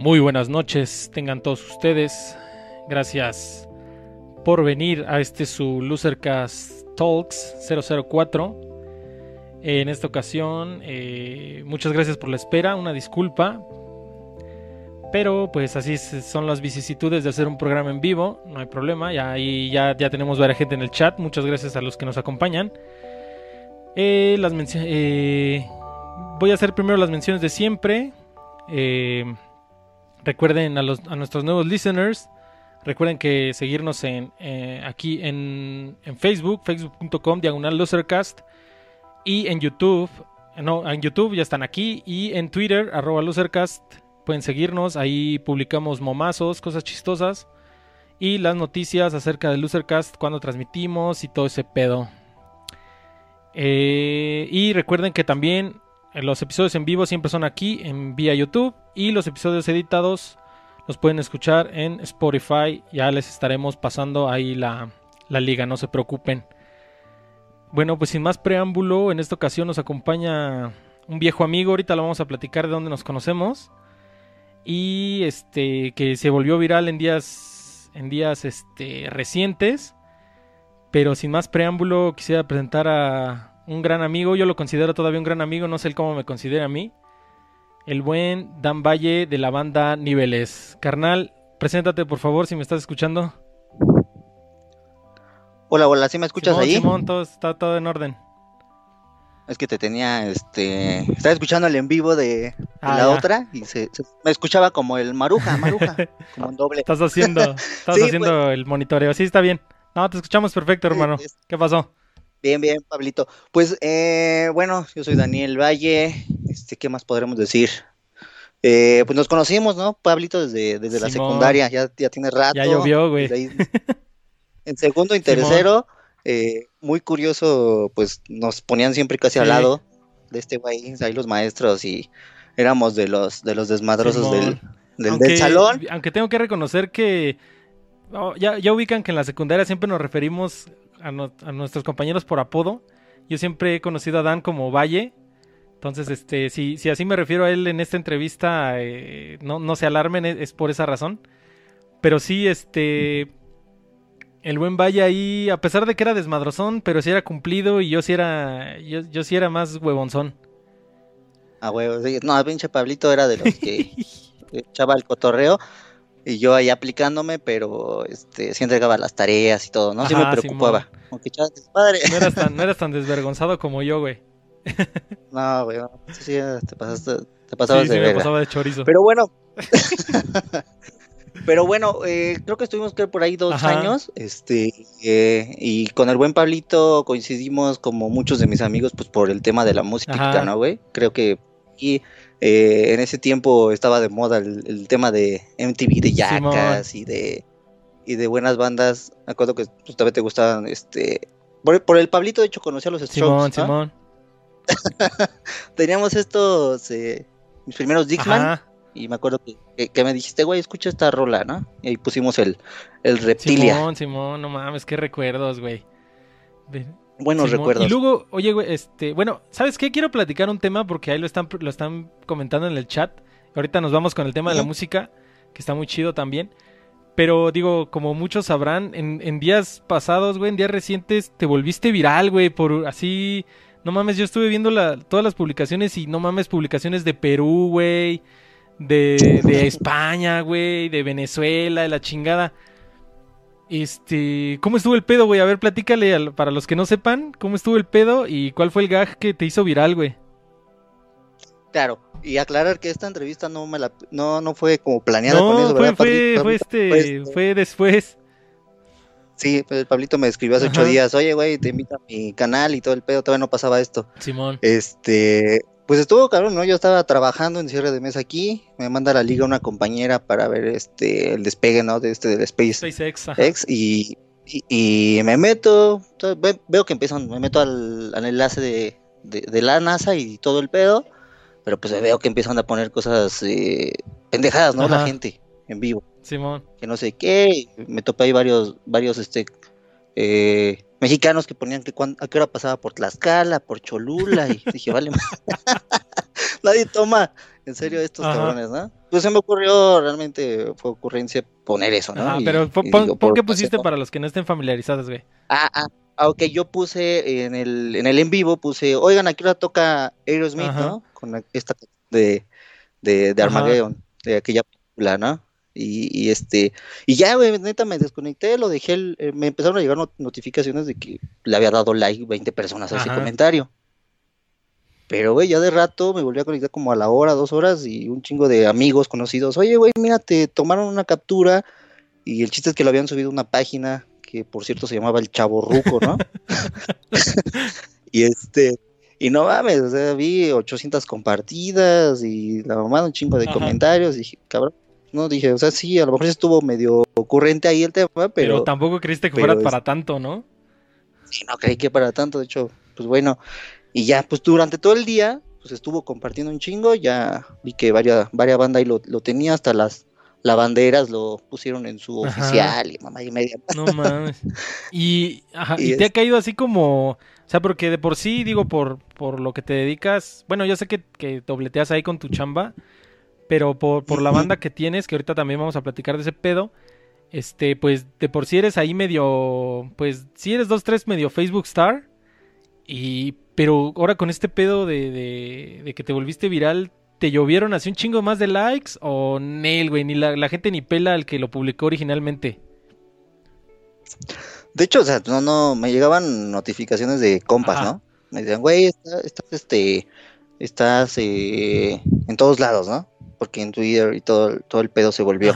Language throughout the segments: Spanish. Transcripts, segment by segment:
Muy buenas noches, tengan todos ustedes. Gracias por venir a este su Losercast Talks 004. En esta ocasión, eh, muchas gracias por la espera, una disculpa. Pero pues así son las vicisitudes de hacer un programa en vivo, no hay problema. Ya, ahí ya, ya tenemos varias gente en el chat, muchas gracias a los que nos acompañan. Eh, las eh, voy a hacer primero las menciones de siempre. Eh, recuerden a, los, a, nuestros nuevos listeners. Recuerden que seguirnos en, eh, aquí en, en, Facebook, facebook.com, diagonal losercast. Y en YouTube, no, en YouTube ya están aquí. Y en Twitter, arroba losercast. Pueden seguirnos, ahí publicamos momazos, cosas chistosas. Y las noticias acerca del Losercast, cuando transmitimos y todo ese pedo. Eh, y recuerden que también los episodios en vivo siempre son aquí en vía YouTube y los episodios editados los pueden escuchar en Spotify. Ya les estaremos pasando ahí la, la liga, no se preocupen. Bueno, pues sin más preámbulo, en esta ocasión nos acompaña un viejo amigo. Ahorita lo vamos a platicar de dónde nos conocemos. Y este que se volvió viral en días en días este, recientes. Pero sin más preámbulo, quisiera presentar a un gran amigo. Yo lo considero todavía un gran amigo, no sé el cómo me considera a mí. El buen Dan Valle de la banda Niveles. Carnal, preséntate por favor si me estás escuchando. Hola, hola, ¿sí me escuchas Simón, ahí? Simón, todo, está todo en orden. Es que te tenía, este, estaba escuchando el en vivo de, de Ah, la ya. otra y se, se- me escuchaba como el maruja, maruja, como un doble. Estás haciendo, estás Sí, haciendo el monitoreo. Sí, está bien. No, te escuchamos perfecto, hermano. es- ¿Qué pasó? Bien, bien, Pablito. Pues, eh, bueno, yo soy Daniel Valle, este, ¿qué más podremos decir? Eh, pues nos conocimos, ¿no, Pablito? Desde, desde la secundaria, ya, ya tiene rato. Ya llovió, güey. ahí- en segundo y tercero, eh, muy curioso, pues nos ponían siempre casi al lado de este güey, ahí los maestros y éramos de los, de los desmadrosos Simón. del, del, aunque, del salón. Aunque tengo que reconocer que oh, ya, ya ubican que en la secundaria siempre nos referimos a, no- a nuestros compañeros por apodo. Yo siempre he conocido a Dan como Valle. Entonces, este, si, si así me refiero a él en esta entrevista, eh, no, no se alarmen, es, es por esa razón. Pero sí, este, el buen Valle ahí, a pesar de que era desmadrozón, pero sí era cumplido y yo sí era, yo, yo sí era más huevonzón. Ah, güey, sí, no, pinche Pablito era de los que echaba el cotorreo y yo ahí aplicándome, pero este sí entregaba las tareas y todo, ¿no? Sí me preocupaba. Como que echaba desmadre. No eras tan, no eras tan desvergonzado como yo, güey. No, güey, no, sí, te pasaste, te pasabas Sí, de sí, me pasaba de chorizo. Pero bueno, pero bueno, eh, creo que estuvimos creo, por ahí dos Ajá. años, este, eh, y con el buen Pablito coincidimos como muchos de mis amigos, pues por el tema de la música, Ajá. ¿no, güey? Creo que y eh, en ese tiempo estaba de moda el, el tema de MTV, de Jackass y de y de buenas bandas. Me acuerdo que pues, también te gustaban, este, por, por el Pablito de hecho conocí a los Simón, Strokes, ¿no? Simón. Teníamos estos, eh, mis primeros Dixman. Y me acuerdo que, que- que me dijiste, güey, escucha esta rola, ¿no? Y ahí pusimos el, el Reptilia. Simón, Simón, no mames, qué recuerdos, güey. Buenos Simón. recuerdos. Y luego, oye, güey, este, bueno, ¿sabes qué? Quiero platicar un tema porque ahí lo están, lo están comentando en el chat. Ahorita nos vamos con el tema de la música, que está muy chido también. Pero digo, como muchos sabrán, en, en días pasados, güey, en días recientes, te volviste viral, güey, por así... No mames, yo estuve viendo la, todas las publicaciones y no mames, publicaciones de Perú, güey, de, de España, güey, de Venezuela, de la chingada. Este, ¿cómo estuvo el pedo, güey? A ver, platícale al- para los que no sepan, ¿cómo estuvo el pedo y cuál fue el gag que te hizo viral, güey? Claro, y aclarar que esta entrevista no me la, no, no fue como planeada con No, eso, fue, ¿verdad, fue, Pablito? fue este, Fue este- fue después. Sí, pues, Pablito me escribió hace ocho días, oye, güey, te invito a mi canal y todo el pedo, todavía no pasaba esto. Simón. Este, pues estuvo cabrón, ¿no? Yo estaba trabajando en cierre de mes aquí, me manda a la liga una compañera para ver este, el despegue, ¿no? De este, del Space SpaceX. X y, y, y me meto, to- ve- veo que empiezan, me meto al, al enlace de, de, de la NASA y todo el pedo, pero pues veo que empiezan a poner cosas eh, pendejadas, ¿no? La gente en vivo, Simón. que no sé qué, me topé ahí varios, varios este eh, mexicanos que ponían que a qué hora pasaba por Tlaxcala, por Cholula, y dije, vale, nadie toma en serio estos cabrones, ¿no? Pues se me ocurrió, realmente fue ocurrencia poner eso, ¿no? Ah, pero pon, qué pusiste para los que no estén familiarizados, güey. Ah, ah, aunque yo puse en el, en el en vivo, puse, oigan, aquí la toca Aerosmith, ¿no? Con esta de, de, de Armageddon, de aquella película, ¿no? Y, y, este, y ya, güey, neta me desconecté, lo dejé, eh, me empezaron a llegar notificaciones de que le había dado like 20 personas a ese comentario. Pero, güey, ya de rato me volví a conectar como a la hora, dos horas, y un chingo de amigos conocidos, oye, güey, mira, te tomaron una captura, y el chiste es que lo habían subido a una página que, por cierto, se llamaba El Chavo Ruco, ¿no? y este, y no mames, o sea, vi 800 compartidas, y la mamá un chingo de comentarios, y dije, cabrón, no, dije, o sea, sí, a lo mejor estuvo medio ocurrente ahí el tema, pero... Pero tampoco creíste que fuera para tanto, ¿no? Sí, no creí que para tanto, de hecho, pues bueno, y ya, pues durante todo el día, pues estuvo compartiendo un chingo, ya vi que varias, varias bandas ahí lo, lo tenía, hasta las lavanderas lo pusieron en su oficial y mamá y media. No mames. Y, y, te ha caído así como, o sea, porque de por sí, digo, por, por lo que te dedicas, bueno, yo sé que, que dobleteas ahí con tu chamba, pero por, por la banda que tienes, que ahorita también vamos a platicar de ese pedo, este, pues de por sí eres ahí medio, pues si eres dos, tres medio Facebook Star, y pero ahora con este pedo de, de, que te volviste viral, ¿te llovieron así un chingo más de likes? ¿O Nel, güey? Ni la, gente ni pela al que lo publicó originalmente. De hecho, o sea, no, no, me llegaban notificaciones de compas, ¿no? Me decían, güey, estás, este, estás eh, en todos lados, ¿no? Porque en Twitter y todo, todo el pedo se volvió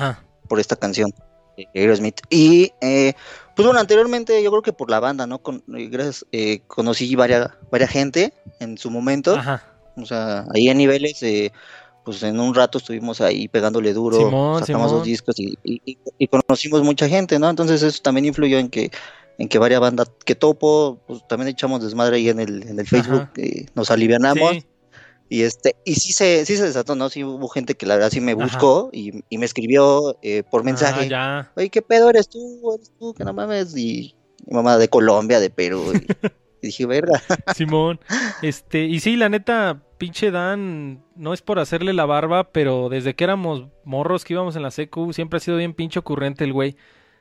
por esta canción de Aerosmith. Y eh, pues bueno, anteriormente yo creo que por la banda, ¿no? Con, eh, gracias, eh, conocí varias, varias gente en su momento. Ajá. O sea, ahí a niveles, eh, pues en un rato estuvimos ahí pegándole duro, sacamos los discos y, y, conocimos mucha gente, ¿no? Entonces eso también influyó en que en que varias bandas que topo, pues también echamos desmadre ahí en el, en el Facebook, nos alivianamos. Y este, y sí se, sí se desató, ¿no? Sí hubo gente que la verdad sí me buscó y, me escribió eh, por ah, mensaje. Oye, ¿qué pedo eres tú? ¿Eres tú? Que no mames. Y mi mamá de Colombia, de Perú. Y, dije, verga. Simón. Este, y sí, la neta, pinche Dan, no es por hacerle la barba, pero desde que éramos morros que íbamos en la secu, siempre ha sido bien pinche ocurrente el güey.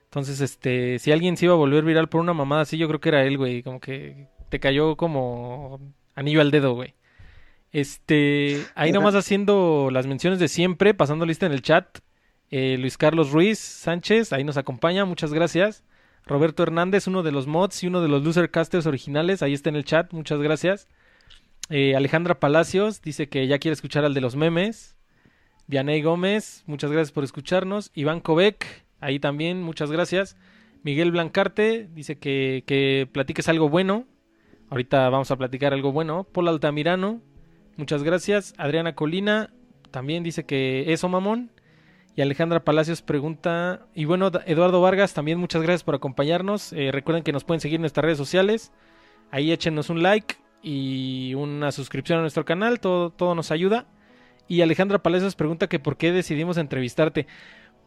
Entonces, este, si alguien se iba a volver viral por una mamada así, yo creo que era él, güey. Como que te cayó como anillo al dedo, güey. Este, ahí nomás haciendo las menciones de siempre, pasando lista en el chat. Eh, Luis Carlos Ruiz Sánchez, ahí nos acompaña, muchas gracias. Roberto Hernández, uno de los mods y uno de los losercasters originales, ahí está en el chat, muchas gracias. Eh, Alejandra Palacios dice que ya quiere escuchar al de los memes. Dianey Gómez, muchas gracias por escucharnos. Iván Kovek, ahí también, muchas gracias. Miguel Blancarte dice que, que platiques algo bueno. Ahorita vamos a platicar algo bueno. Paul Altamirano, Muchas gracias. Adriana Colina también dice que eso, mamón. Y Alejandra Palacios pregunta. Y bueno, Eduardo Vargas, también muchas gracias por acompañarnos. Eh, recuerden que nos pueden seguir en nuestras redes sociales. Ahí échenos un like y una suscripción a nuestro canal. Todo, todo nos ayuda. Y Alejandra Palacios pregunta que por qué decidimos entrevistarte.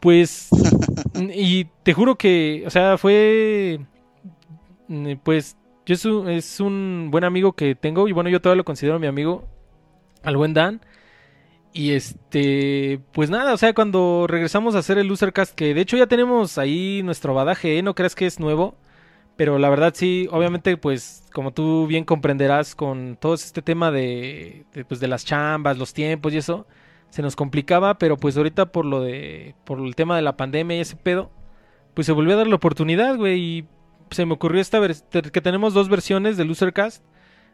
Pues, y te juro que, o sea, fue. Pues, yo es un buen amigo que tengo. Y bueno, yo todavía lo considero mi amigo al buen Dan. Y este, pues nada, o sea, cuando regresamos a hacer el Losercast, que de hecho ya tenemos ahí nuestro badaje, ¿eh? no creas que es nuevo, pero la verdad sí, obviamente, pues como tú bien comprenderás con todo este tema de, pues, de las chambas, los tiempos y eso, se nos complicaba, pero pues ahorita por lo de, por el tema de la pandemia y ese pedo, pues se volvió a dar la oportunidad, güey, y se me ocurrió esta que tenemos dos versiones de Losercast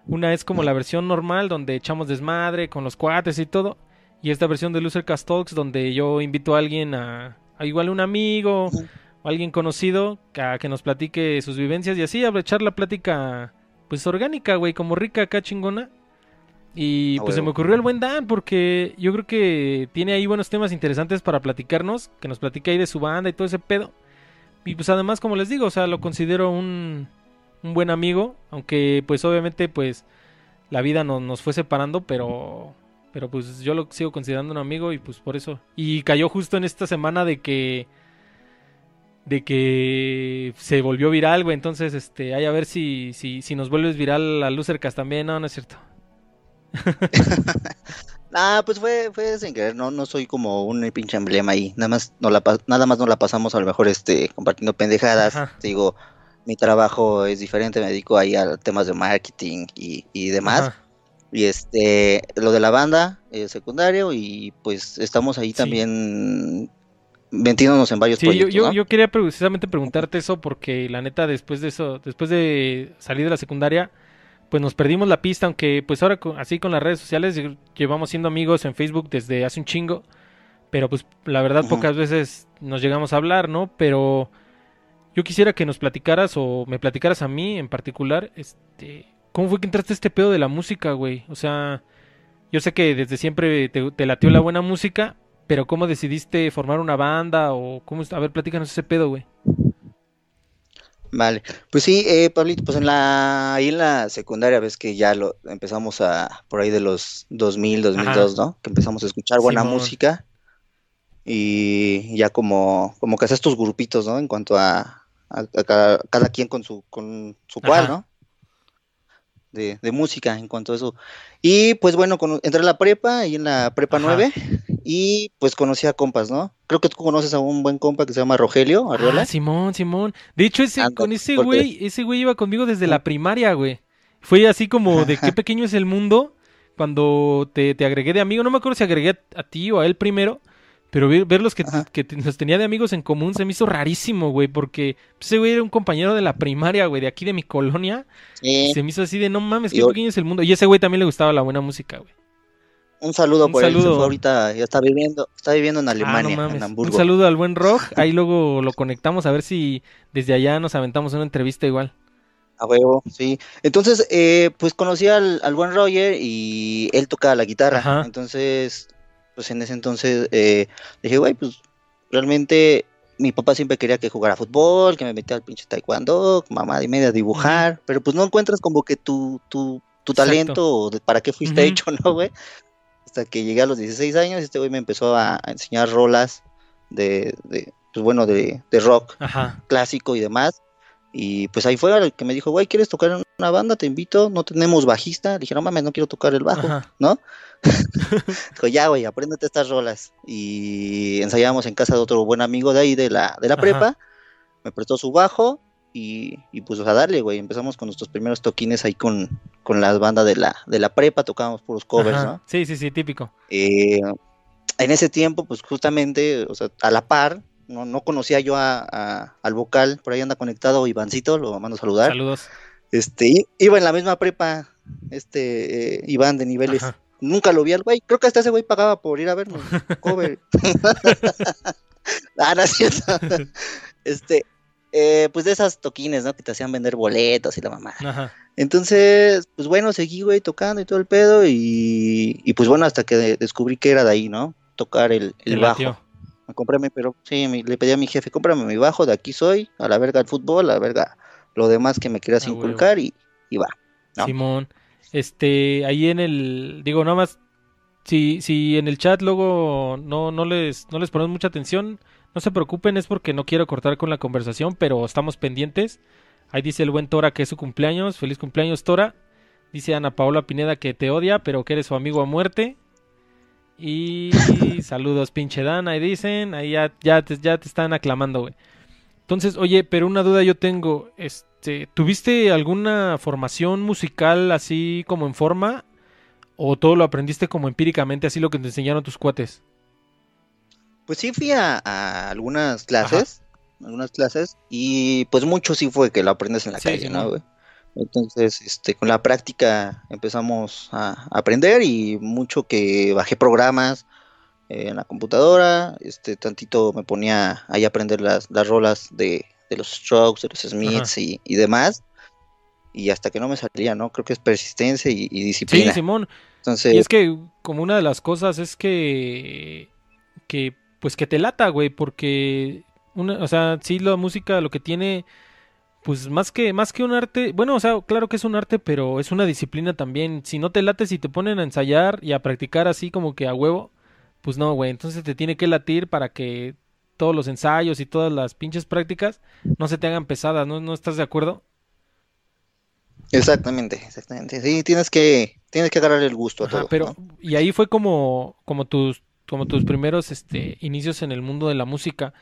una es como la versión normal donde echamos desmadre con los cuates y todo. Y esta versión de Losercast Talks donde yo invito a alguien a, a igual un amigo o alguien conocido a que nos platique sus vivencias y así a echar la plática pues orgánica, güey, como rica acá chingona. Y pues se me ocurrió el buen Dan porque yo creo que tiene ahí buenos temas interesantes para platicarnos, que nos platique ahí de su banda y todo ese pedo. Y pues además, como les digo, o sea, lo considero un, un buen amigo, aunque pues obviamente pues la vida nos fue separando, pero pero pues yo lo sigo considerando un amigo y pues por eso. Y cayó justo en esta semana de que de que se volvió viral, güey, entonces este, hay a ver si si si nos vuelves viral a Lucercast también, no, no es cierto. Ah, pues fue, fue sin querer, no, no soy como un pinche emblema ahí, nada más no la nada más no la pasamos a lo mejor este compartiendo pendejadas, digo, mi trabajo es diferente, me dedico ahí a temas de marketing y, y demás. Y este, lo de la banda, eh, secundario, y pues estamos ahí también metiéndonos en varios sí, yo, yo, quería precisamente preguntarte eso porque la neta después de eso, después de salir de la secundaria, pues nos perdimos la pista, aunque pues ahora así con las redes sociales llevamos siendo amigos en Facebook desde hace un chingo, pero pues la verdad pocas veces nos llegamos a hablar, ¿no? Pero yo quisiera que nos platicaras o me platicaras a mí en particular, este, ¿cómo fue que entraste a este pedo de la música, güey? O sea, yo sé que desde siempre te, te latió la buena música, pero ¿cómo decidiste formar una banda o cómo? A ver, platícanos ese pedo, güey. Vale, pues sí, eh, Pablito, pues en la, ahí en la secundaria ves que ya lo empezamos a, por ahí de los 2000, 2002, ¿no? Que empezamos a escuchar buena música y ya como, como que haces estos grupitos, ¿no? En cuanto a, cada, quien con su, con su cual, ¿no? De, de, música en cuanto a eso. Y pues bueno, entré en la prepa y en la prepa 9 y pues conocí a compas, ¿no? Creo que tú conoces a un buen compa que se llama Rogelio Arriola. Ah, Simón, Simón. De hecho, ese, con ese güey, ese güey iba conmigo desde la primaria, güey. Fue así como de qué pequeño es el mundo cuando te, agregué de amigo. No me acuerdo si agregué a, ti o a él primero. Pero ver, los que, que nos tenía de amigos en común se me hizo rarísimo, güey, porque ese güey era un compañero de la primaria, güey, de aquí de mi colonia. Se me hizo así de, no mames, qué pequeño es el mundo. Y ese güey también le gustaba la buena música, güey. Un saludo por él, ahorita, ya está viviendo, está viviendo en ah, Alemania, en Hamburgo. Un saludo al buen Rock, ahí luego lo conectamos a ver si desde allá nos aventamos una entrevista igual. A huevo, sí. Entonces, eh, pues conocí al, buen Roger y él tocaba la guitarra. Entonces, pues en ese entonces eh, dije, güey, pues realmente mi papá siempre quería que jugara fútbol, que me metiera al pinche taekwondo, mamá y media a dibujar, pero pues no encuentras como que tu, tu, tu talento o para qué fuiste hecho, ¿no, güey? hasta que llegué a los 16 años, este güey me empezó a, enseñar rolas de, pues bueno, de, rock clásico y demás. Y pues ahí fue el que me dijo, güey, ¿quieres tocar en una banda? Te invito, no tenemos bajista. Le dije, no mames, no quiero tocar el bajo, ¿no? dijo, ya, güey, apréndete estas rolas. Y ensayábamos en casa de otro buen amigo de ahí de la, de la prepa. Me prestó su bajo y, pues a darle, güey. Empezamos con nuestros primeros toquines ahí con, con las bandas de la, de la prepa, tocábamos puros covers, ¿no? Sí, sí, sí, típico. Eh, en ese tiempo, pues justamente, o sea, a la par, no, no conocía yo a, al vocal, por ahí anda conectado Ivancito, lo mando a saludar. Saludos. Este, iba en la misma prepa, este, eh, Iván de niveles. Nunca lo vi al güey, creo que hasta ese güey pagaba por ir a vernos, cover. ah, no Este, eh, pues de esas toquines, ¿no? Que te hacían vender boletos y la mamá. Entonces, pues bueno, seguí, güey, tocando y todo el pedo. Y, pues bueno, hasta que descubrí que era de ahí, ¿no? Tocar el, el bajo. Me compré pero sí, le pedí a mi jefe, cómprame mi bajo, de aquí soy, a la verga el fútbol, a la verga lo demás que me quieras inculcar y, y, va. Simón, este, ahí en el, digo, nada más, si, si en el chat luego no, no les, no les pones mucha atención, no se preocupen, es porque no quiero cortar con la conversación, pero estamos pendientes. Ahí dice el buen Tora que es su cumpleaños. Feliz cumpleaños, Tora. Dice Ana Paola Pineda que te odia, pero que eres su amigo a muerte. Y saludos, pinche Dan. Ahí dicen, ahí ya, ya, te, ya te están aclamando, güey. Entonces, oye, pero una duda yo tengo. Este, ¿Tuviste alguna formación musical así como en forma? ¿O todo lo aprendiste como empíricamente, así lo que te enseñaron tus cuates? Pues sí fui a, algunas clases, algunas clases, y pues mucho sí fue que lo aprendes en la calle, ¿no, güey? Entonces, este, con la práctica empezamos a aprender y mucho que bajé programas eh, en la computadora, este, tantito me ponía ahí a aprender las, las rolas de, los Strokes, de los Smiths y, demás, y hasta que no me salía, ¿no? Creo que es persistencia y, disciplina. Sí, Simón. Entonces... Y es que como una de las cosas es que, que pues que te lata, güey, porque, una, o sea, sí, la música lo que tiene, pues más que, más que un arte, bueno, o sea, claro que es un arte, pero es una disciplina también. Si no te late, si te ponen a ensayar y a practicar así como que a huevo, pues no, güey, entonces te tiene que latir para que todos los ensayos y todas las pinches prácticas no se te hagan pesadas, ¿no? ¿No estás de acuerdo? Exactamente, exactamente. Sí, tienes que, tienes que agarrar el gusto a todo. Pero, y ahí fue como, como tus, como tus primeros este, inicios en el mundo de la música.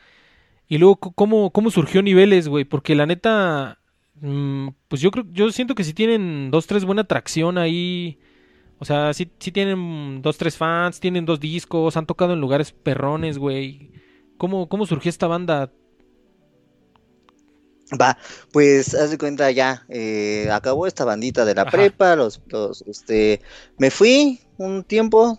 Y luego, ¿cómo, cómo surgió Niveles, güey? Porque la neta, mm, pues yo creo, yo siento que si tienen dos, tres buena atracción ahí. O sea, sí, sí tienen dos, tres fans, tienen dos discos, han tocado en lugares perrones, güey. ¿Cómo, ¿Cómo surgió esta banda? Va, pues haz de cuenta ya, eh, acabó esta bandita de la prepa, los, los, este, me fui un tiempo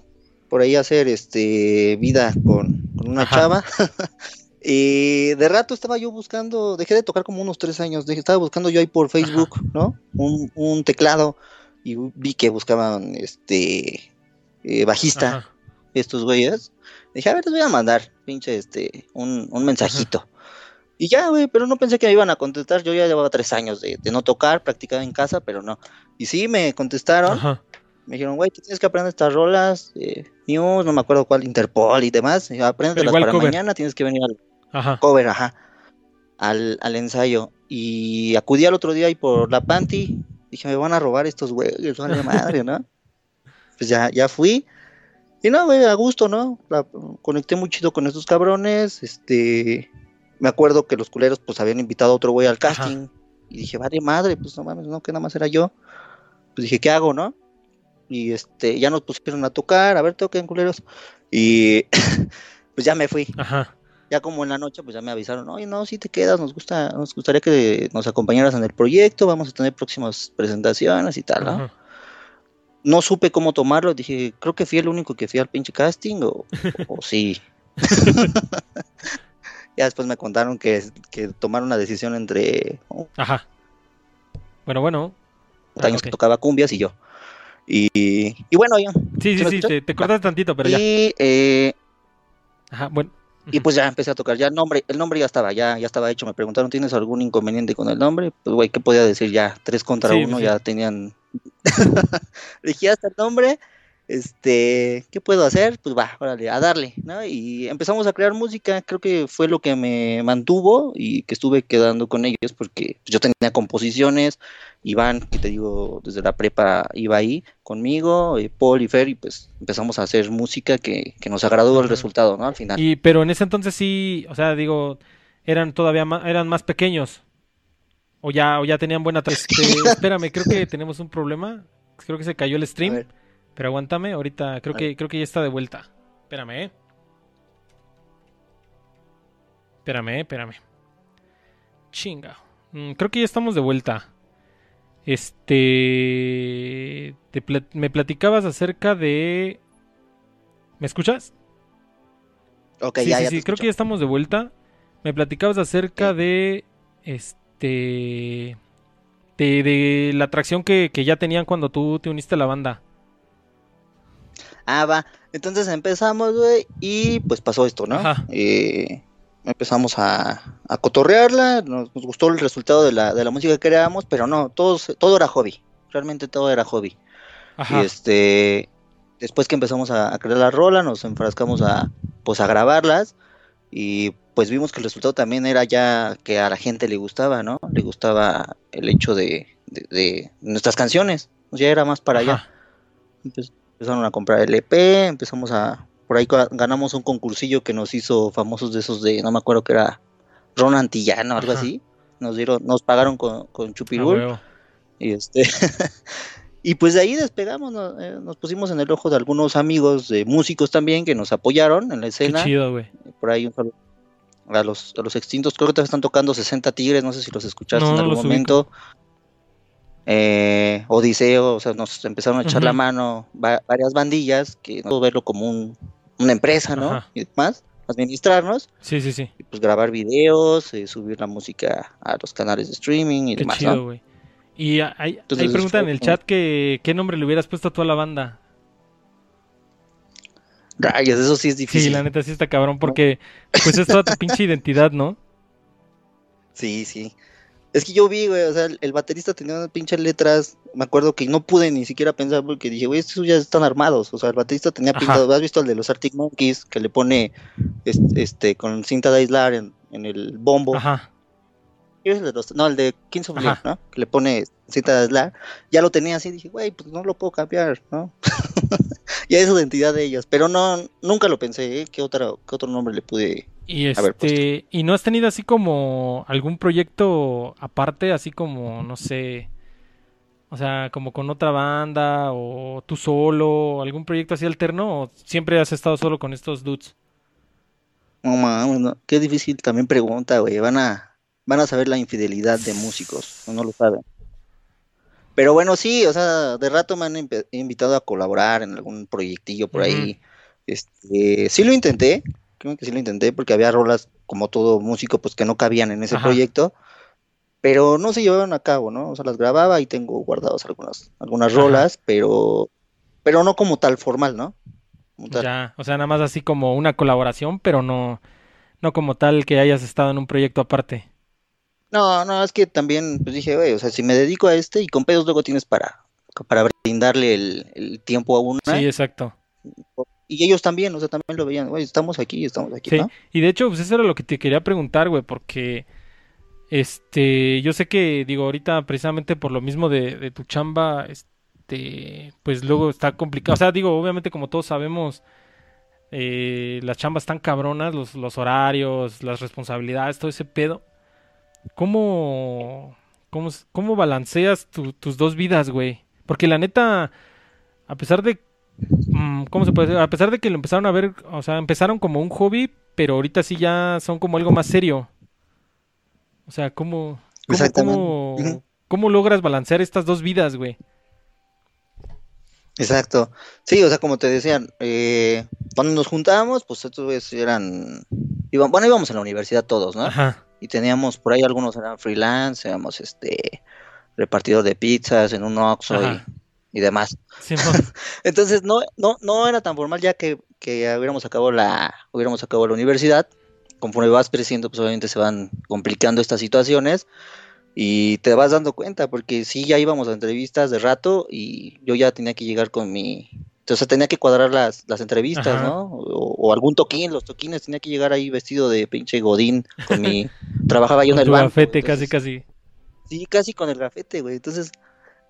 por ahí a hacer, este, vida con, una chava, y de rato estaba yo buscando, dejé de tocar como unos tres años, estaba buscando yo ahí por Facebook, ¿no? Un, un, teclado, y vi que buscaban, este, eh, bajista, estos güeyes, dije, a ver, les voy a mandar, pinche, este, un, un mensajito. Y ya, güey, pero no pensé que me iban a contestar. Yo ya llevaba tres años de, no tocar, practicaba en casa, pero no. Y sí, me contestaron. Me dijeron, güey, tienes que aprender estas rolas, eh, News, no me acuerdo cuál, Interpol y demás. Aprendelas para mañana, tienes que venir al cover, ajá, al, al ensayo. Y acudí al otro día y por la panty, dije, me van a robar estos güeyes, vale madre, ¿no? pues ya, ya fui. Y no, güey, a gusto, ¿no? conecté muy chido con estos cabrones, este, me acuerdo que los culeros pues habían invitado a otro güey al casting. Y dije, vale madre, pues no mames, no, que nada más era yo. Pues dije, ¿qué hago, no? Y este, ya nos pusieron a tocar, a ver, toquen culeros. Y pues ya me fui. Ajá. Ya como en la noche, pues ya me avisaron, oye, no, si te quedas, nos gusta, nos gustaría que nos acompañaras en el proyecto, vamos a tener próximas presentaciones y tal, ¿no? No supe cómo tomarlo, dije, creo que fui el único que fui al pinche casting, o, o sí. Ya después me contaron que, que tomaron una decisión entre... Ajá. Bueno, bueno. Años que tocaba cumbias y yo. Y, y bueno, ya. Sí, sí, sí, te, te, cortas tantito, pero ya. Y, eh, Ajá, bueno. Y pues ya empecé a tocar, ya el nombre, el nombre ya estaba, ya, ya estaba hecho. Me preguntaron, ¿tienes algún inconveniente con el nombre? Pues güey, ¿qué podía decir ya? Tres contra uno, ya tenían. Dije hasta el nombre este, ¿qué puedo hacer? Pues va, órale, a darle, ¿no? Y empezamos a crear música, creo que fue lo que me mantuvo y que estuve quedando con ellos porque yo tenía composiciones, Iván, que te digo, desde la prepa iba ahí conmigo, y Paul y Fer, y pues empezamos a hacer música que, nos agradó el resultado, ¿no? Al final. Y, pero en ese entonces sí, o sea, digo, eran todavía más, eran más pequeños. O ya, o ya tenían buena... Este, espérame, creo que tenemos un problema. Creo que se cayó el stream. Pero aguántame, ahorita creo que, creo que ya está de vuelta. Espérame, eh. Espérame, eh, espérame. Chinga. Mm, creo que ya estamos de vuelta. Este. me platicabas acerca de. ¿Me escuchas? Ok, sí, ya, sí, sí. creo que ya estamos de vuelta. Me platicabas acerca de. Este. De, de la atracción que, que ya tenían cuando tú te uniste a la banda. Ah, va. Entonces empezamos, güey, y pues pasó esto, ¿no? Eh, empezamos a, a cotorrearla, nos, gustó el resultado de la, de la música que creábamos, pero no, todos, todo era hobby. Realmente todo era hobby. Y este, después que empezamos a, crear la rola, nos enfrascamos a, pues a grabarlas y pues vimos que el resultado también era ya que a la gente le gustaba, ¿no? Le gustaba el hecho de, de, nuestras canciones, ya era más para allá empezaron a comprar el EP, empezamos a, por ahí ganamos un concursillo que nos hizo famosos de esos de, no me acuerdo que era Ron Antillano, algo así, nos dieron, nos pagaron con, con Chupirul, y este, y pues de ahí despegamos, eh, nos, pusimos en el ojo de algunos amigos de músicos también que nos apoyaron en la escena, por ahí un saludo a los, a los extintos, creo que te están tocando 60 Tigres, no sé si los escuchaste en algún momento eh, Odiseo, o sea, nos empezaron a echar la mano varias bandillas que no verlo como un, una empresa, ¿no? Y demás, administrarnos. Sí, sí, sí. Y pues grabar videos, eh, subir la música a los canales de streaming y demás. Chido, Y hay, preguntan en el chat que qué nombre le hubieras puesto a toda la banda. Rayos, eso sí es difícil. Sí, la neta sí está cabrón porque pues es toda tu pinche identidad, ¿no? Sí, sí. Es que yo vi, güey, o sea, el, baterista tenía unas pinches letras, me acuerdo que no pude ni siquiera pensar porque dije, güey, estos ya están armados, o sea, el baterista tenía pintado, ¿has visto el de los Arctic Monkeys que le pone este, con cinta de aislar en, el bombo? Ajá. no, el de Kings of Leon, ¿no? Que le pone cita de Slash, ya lo tenía así, dije, güey, pues no lo puedo cambiar, ¿no? ya es identidad de ellos, pero no, nunca lo pensé, ¿eh? ¿Qué, otra, ¿Qué otro nombre le pude y este, ¿y no has tenido así como algún proyecto aparte, así como, no sé, o sea, como con otra banda o tú solo, algún proyecto así alterno o siempre has estado solo con estos dudes? No mames, qué difícil también pregunta, güey. Van a, van a saber la infidelidad de músicos, no lo saben. Pero bueno, sí, o sea, de rato me han invitado a colaborar en algún proyectillo por ahí. Este, sí lo intenté, creo que sí lo intenté porque había rolas como todo músico pues que no cabían en ese proyecto, pero no se llevaban a cabo, ¿no? O sea, las grababa y tengo guardados algunas algunas rolas, pero pero no como tal formal, ¿no? Ya, o sea, nada más así como una colaboración, pero no, no como tal que hayas estado en un proyecto aparte. No, no, es que también pues dije, güey, o sea, si me dedico a este y con pedos luego tienes para, para brindarle el, tiempo a una. Sí, exacto. Y ellos también, o sea, también lo veían, güey, estamos aquí, estamos aquí, sí. Y de hecho, pues eso era lo que te quería preguntar, güey, porque este, yo sé que, digo, ahorita precisamente por lo mismo de, de tu chamba, este, este, pues luego está complicado. O sea, digo, obviamente como todos sabemos, eh, las chambas están cabronas, los, los horarios, las responsabilidades, todo ese pedo. ¿Cómo, cómo, cómo balanceas tus dos vidas, güey? Porque la neta, a pesar de... Mm, ¿Cómo se puede decir? A pesar de que lo empezaron a ver, o sea, empezaron como un hobby, pero ahorita sí ya son como algo más serio. O sea, ¿cómo, cómo, cómo, cómo logras balancear estas dos vidas, güey? Exacto. Sí, o sea, como te decían, eh, cuando nos juntábamos, pues estos eran, bueno, íbamos a la universidad todos, ¿no? Ajá. Y teníamos, por ahí algunos eran freelance, éramos este, repartido de pizzas en un Oxxo y, demás. Entonces, no, no, no era tan formal ya que, que hubiéramos acabado la, hubiéramos acabado la universidad. Conforme vas creciendo, pues obviamente se van complicando estas situaciones y te vas dando cuenta, porque sí, ya íbamos a entrevistas de rato y yo ya tenía que llegar con mi... Entonces tenía que cuadrar las, las entrevistas, ¿no? O, algún toquín, los toquines, tenía que llegar ahí vestido de pinche godín, con mi... Trabajaba yo en el banco. gafete, casi, casi. Sí, casi con el gafete, güey. Entonces,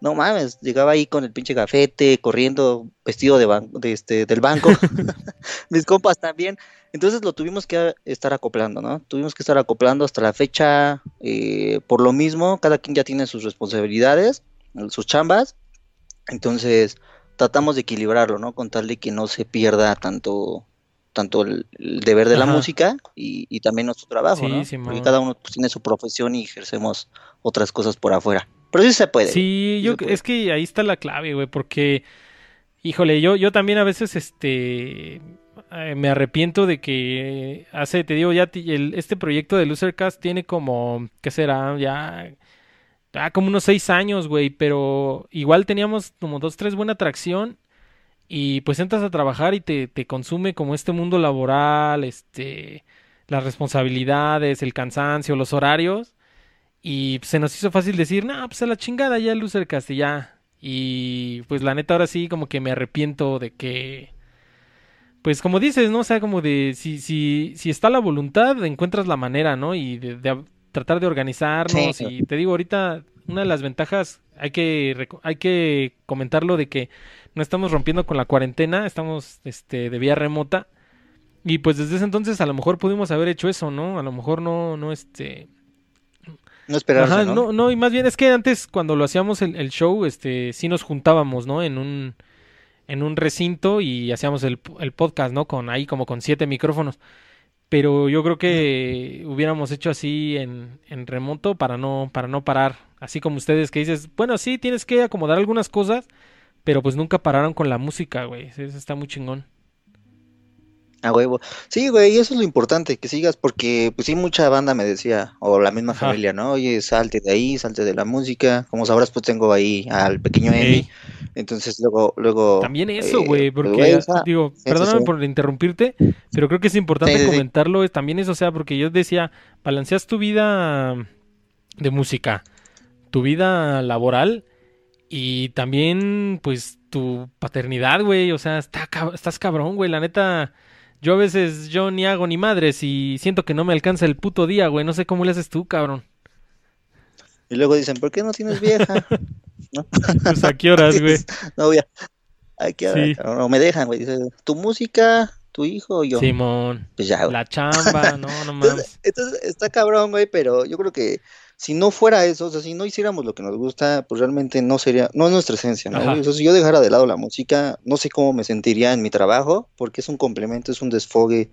no mames, llegaba ahí con el pinche gafete, corriendo, vestido de, de este, del banco. Mis compas también. Entonces lo tuvimos que estar acoplando, ¿no? Tuvimos que estar acoplando hasta la fecha. Eh, por lo mismo, cada quien ya tiene sus responsabilidades, sus chambas. Entonces tratamos de equilibrarlo, ¿no? Con tal de que no se pierda tanto tanto el, deber de la música y, también nuestro trabajo, ¿no? Porque cada uno pues, tiene su profesión y ejercemos otras cosas por afuera. Pero sí se puede. Sí, yo es que ahí está la clave, güey, porque híjole, yo yo también a veces este eh, me arrepiento de que hace, te digo, ya este proyecto de Losercast tiene como, ¿qué será? Ya, ya como unos seis años, güey, pero igual teníamos como dos, tres buena atracción y pues entras a trabajar y te, te consume como este mundo laboral, este, las responsabilidades, el cansancio, los horarios y se nos hizo fácil decir, no, pues a la chingada ya Losercast y ya. Y pues la neta ahora sí como que me arrepiento de que pues como dices, ¿no? O sea, como de si, si, si está la voluntad, encuentras la manera, ¿no? Y de, tratar de organizarnos. Y te digo, ahorita una de las ventajas, hay que, hay que comentarlo de que no estamos rompiendo con la cuarentena, estamos este, de vía remota. Y pues desde ese entonces a lo mejor pudimos haber hecho eso, ¿no? A lo mejor no, no, este... No esperarse, ¿no? ¿no? y más bien es que antes cuando lo hacíamos el, el show, este, sí nos juntábamos, ¿no? En un en un recinto y hacíamos el, el, podcast, ¿no? Con ahí como con siete micrófonos. Pero yo creo que hubiéramos hecho así en, en remoto para no, para no parar. Así como ustedes que dices, bueno, sí, tienes que acomodar algunas cosas, pero pues nunca pararon con la música, güey. Eso está muy chingón. A huevo. Sí, güey, eso es lo importante, que sigas, porque pues sí, mucha banda me decía, o la misma familia, ¿no? Oye, salte de ahí, salte de la música. Como sabrás, pues tengo ahí al pequeño Emi. Entonces luego, luego. También eso, eh, güey, porque digo, perdóname por interrumpirte, pero creo que es importante comentarlo. Es también eso, o sea, porque yo decía, balanceas tu vida de música, tu vida laboral y también, pues, tu paternidad, güey. O sea, está, estás cabrón, güey. La neta, yo a veces yo ni hago ni madres y siento que no me alcanza el puto día, güey. No sé cómo le haces tú, cabrón. Y luego dicen, ¿por qué no tienes vieja? ¿No? Pues a qué horas, güey. no, voy a... qué No, me dejan, güey. Dice, tu música, tu hijo, yo. Simón. Pues ya, güey. La chamba, no, no mames. entonces, está cabrón, güey, pero yo creo que si no fuera eso, o sea, si no hiciéramos lo que nos gusta, pues realmente no sería, no es nuestra esencia, ¿no? O si yo dejara de lado la música, no sé cómo me sentiría en mi trabajo, porque es un complemento, es un desfogue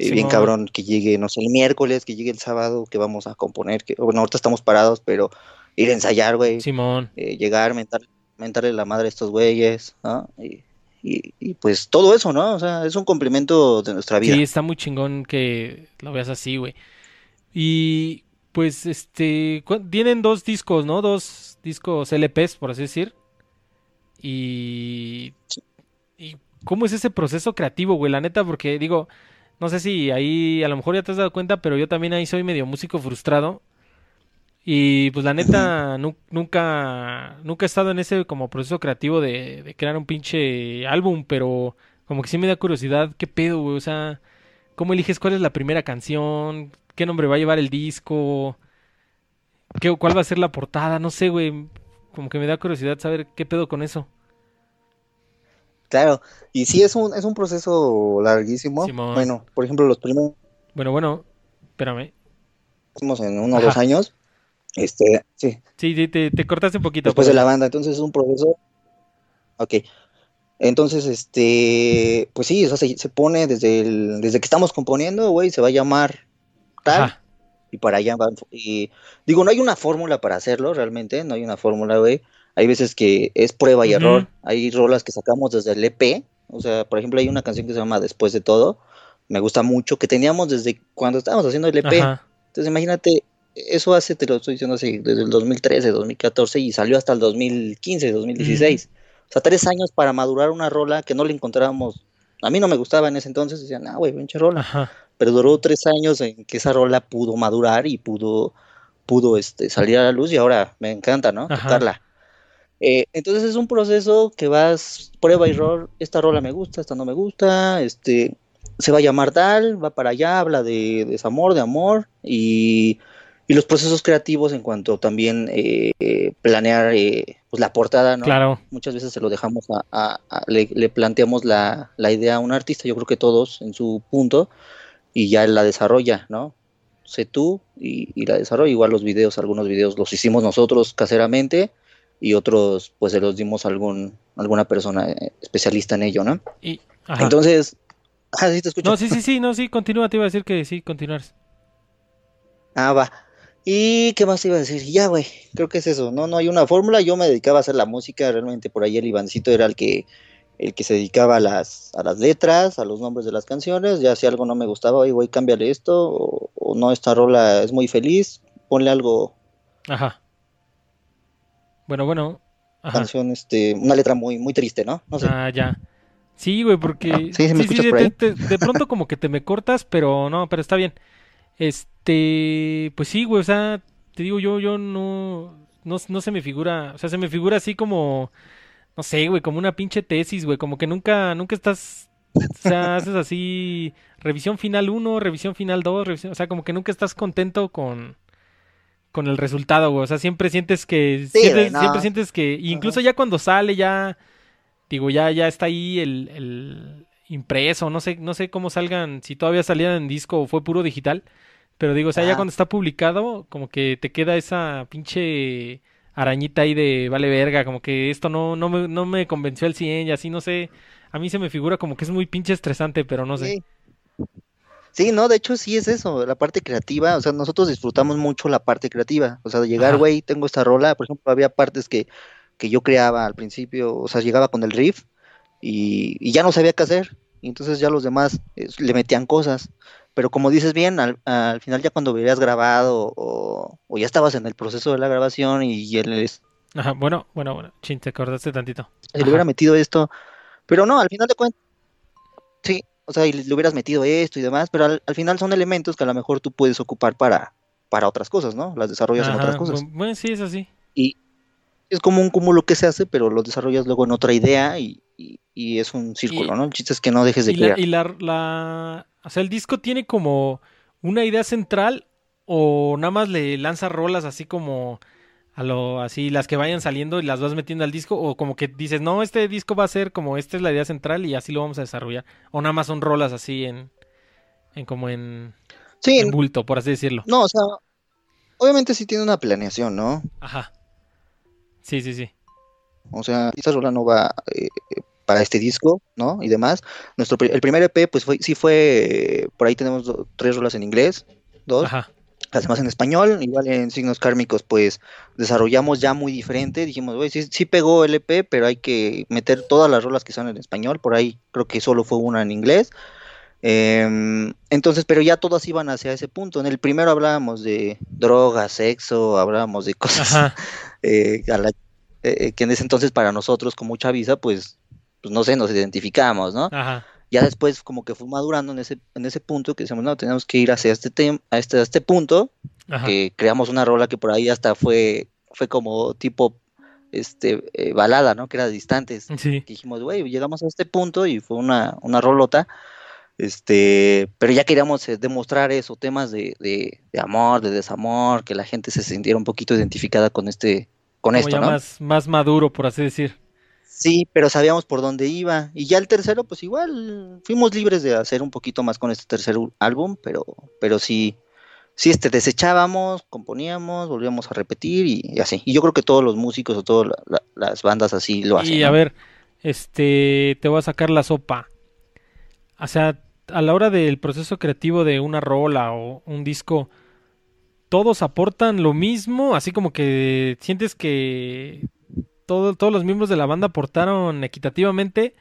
eh, bien cabrón que llegue, no sé, el miércoles, que llegue el sábado, que vamos a componer, que, bueno, ahorita estamos parados, pero ir a ensayar, güey. Simón. Eh, llegar, mentar, mentarle la madre a estos güeyes, ¿no? Y, y, pues todo eso, ¿no? O sea, es un complemento de nuestra vida. Sí, está muy chingón que lo veas así, güey. Y pues este, tienen dos discos, ¿no? Dos discos LPs, por así decir. Y, y cómo es ese proceso creativo, güey, la neta, porque digo, no sé si ahí a lo mejor ya te has dado cuenta, pero yo también ahí soy medio músico frustrado. Y pues la neta, nunca, nunca he estado en ese como proceso creativo de, de crear un pinche álbum, pero como que sí me da curiosidad, ¿qué pedo, güey? O sea, ¿cómo eliges cuál es la primera canción? qué nombre va a llevar el disco, qué, cuál va a ser la portada, no sé, güey, como que me da curiosidad saber qué pedo con eso. Claro, y sí es un, es un proceso larguísimo. Bueno, por ejemplo, los primeros... Bueno, bueno, espérame. En uno o dos años. Este, sí. Sí, te, te cortaste un poquito. Después de la banda, entonces es un proceso... Ok. Entonces, este, pues sí, o sea, se, se pone desde, el, desde que estamos componiendo, güey, se va a llamar y para allá van. Y digo, no hay una fórmula para hacerlo realmente, no hay una fórmula, güey. Hay veces que es prueba y error. Hay rolas que sacamos desde el EP. O sea, por ejemplo, hay una canción que se llama Después de todo. Me gusta mucho, que teníamos desde cuando estábamos haciendo el EP. Entonces, imagínate, eso hace, te lo estoy diciendo así, desde el 2013, 2014 y salió hasta el 2015, 2016. O sea, tres años para madurar una rola que no le encontrábamos. A mí no me gustaba en ese entonces. Decían, ah, güey, pinche rola. Ajá pero duró tres años en que esa rola pudo madurar y pudo, pudo este, salir a la luz y ahora me encanta, ¿no? Tocarla. Eh, entonces es un proceso que vas prueba y error, esta rola me gusta, esta no me gusta, este se va a llamar tal, va para allá, habla de, desamor, de amor y, y, los procesos creativos en cuanto también eh, planear eh, pues la portada, ¿no? Claro. Muchas veces se lo dejamos a, le, le, planteamos la, la idea a un artista, yo creo que todos en su punto, y ya la desarrolla, ¿no? Sé tú y, la desarrolla. Igual los videos, algunos videos los hicimos nosotros caseramente y otros pues se los dimos a algún, alguna persona eh, especialista en ello, ¿no? Y, Entonces, ah, sí te escucho. No, sí, sí, sí, no, sí, continúa, te iba a decir que sí, continuar. Ah, va. ¿Y qué más iba a decir? Ya, güey, creo que es eso, ¿no? No hay una fórmula, yo me dedicaba a hacer la música, realmente por ahí el Ivancito era el que el que se dedicaba a las, a las letras, a los nombres de las canciones, ya si algo no me gustaba, oye, güey, cámbiale esto, o, no, esta rola es muy feliz, ponle algo. Ajá. Bueno, bueno. Ajá. Canción, este, una letra muy, muy triste, ¿no? No sé. Ah, ya. Sí, güey, porque... Sí, de, pronto como que te me cortas, pero no, pero está bien. Este, pues sí, güey, o sea, te digo, yo, yo no, no, no se me figura, o sea, se me figura así como no sé, güey, como una pinche tesis, güey, como que nunca, nunca estás, o sea, haces así, revisión final 1, revisión final 2, revisión, o sea, como que nunca estás contento con, con el resultado, güey, o sea, siempre sientes que, siempre, sientes que, incluso ya cuando sale, ya, digo, ya, ya está ahí el, el impreso, no sé, no sé cómo salgan, si todavía salían en disco o fue puro digital, pero digo, o sea, ya cuando está publicado, como que te queda esa pinche arañita ahí de vale verga, como que esto no, no, me, no me convenció el 100 y así, no sé. A mí se me figura como que es muy pinche estresante, pero no sé. Sí. no, de hecho sí es eso, la parte creativa, o sea, nosotros disfrutamos mucho la parte creativa, o sea, de llegar, güey, tengo esta rola, por ejemplo, había partes que, que yo creaba al principio, o sea, llegaba con el riff y, y ya no sabía qué hacer, y entonces ya los demás eh, le metían cosas, pero como dices bien, al, al final ya cuando hubieras grabado o, ya estabas en el proceso de la grabación y, él Ajá, bueno, bueno, bueno, chin, te acordaste tantito. Si le hubiera metido esto, pero no, al final de cuentas, sí, o sea, y le hubieras metido esto y demás, pero al, final son elementos que a lo mejor tú puedes ocupar para, para otras cosas, ¿no? Las desarrollas en otras cosas. Bueno, sí, es así. Y es como un cúmulo que se hace, pero lo desarrollas luego en otra idea y, y, es un círculo, ¿no? El chiste es que no dejes de crear. y la, la, o sea, el disco tiene como una idea central o nada más le lanza rolas así como a lo así las que vayan saliendo y las vas metiendo al disco o como que dices no este disco va a ser como esta es la idea central y así lo vamos a desarrollar o nada más son rolas así en, en como en, Sí, en bulto por así decirlo no, o sea, obviamente sí tiene una planeación, ¿no? ajá sí sí sí O sea, esta rola no va eh, para este disco, ¿no? Y demás. Nuestro el primer EP, pues fue, sí fue, eh, por ahí tenemos do- tres rolas en inglés, dos, ajá las demás en español, igual en signos kármicos, pues desarrollamos ya muy diferente, dijimos, güey, sí, sí pegó el EP, pero hay que meter todas las rolas que son en español, por ahí creo que solo fue una en inglés. Em, entonces, pero ya todas iban hacia ese punto. En el primero hablábamos de drogas, sexo, hablábamos de cosas eh, a la- eh, que en ese entonces para nosotros como Chavisa, pues, pues no sé, nos identificamos, ¿no? ajá Ya después como que fue madurando en ese, en ese punto que decíamos, no, tenemos que ir hacia este tem- a este, a este punto, ajá que creamos una rola que por ahí hasta fue, fue como tipo este eh, balada, ¿no? Que era distantes. sí Que dijimos, güey, llegamos a este punto y fue una, una rolota. Este, pero ya queríamos eh, demostrar eso, temas de, de, de amor, de desamor, que la gente se sintiera un poquito identificada con este, con como esto, ya ¿no? más más maduro por así decir Sí, pero sabíamos por dónde iba. Y ya el tercero, pues igual, fuimos libres de hacer un poquito más con este tercer álbum, pero, pero sí, sí, este, desechábamos, componíamos, volvíamos a repetir y, y así. Y yo creo que todos los músicos o todas la- la- las bandas así lo hacen. Y a ¿no? ver, este, te voy a sacar la sopa. O sea, a la hora del proceso creativo de una rola o un disco, ¿todos aportan lo mismo? Así como que sientes que todo- todos los miembros de la banda aportaron equitativamente.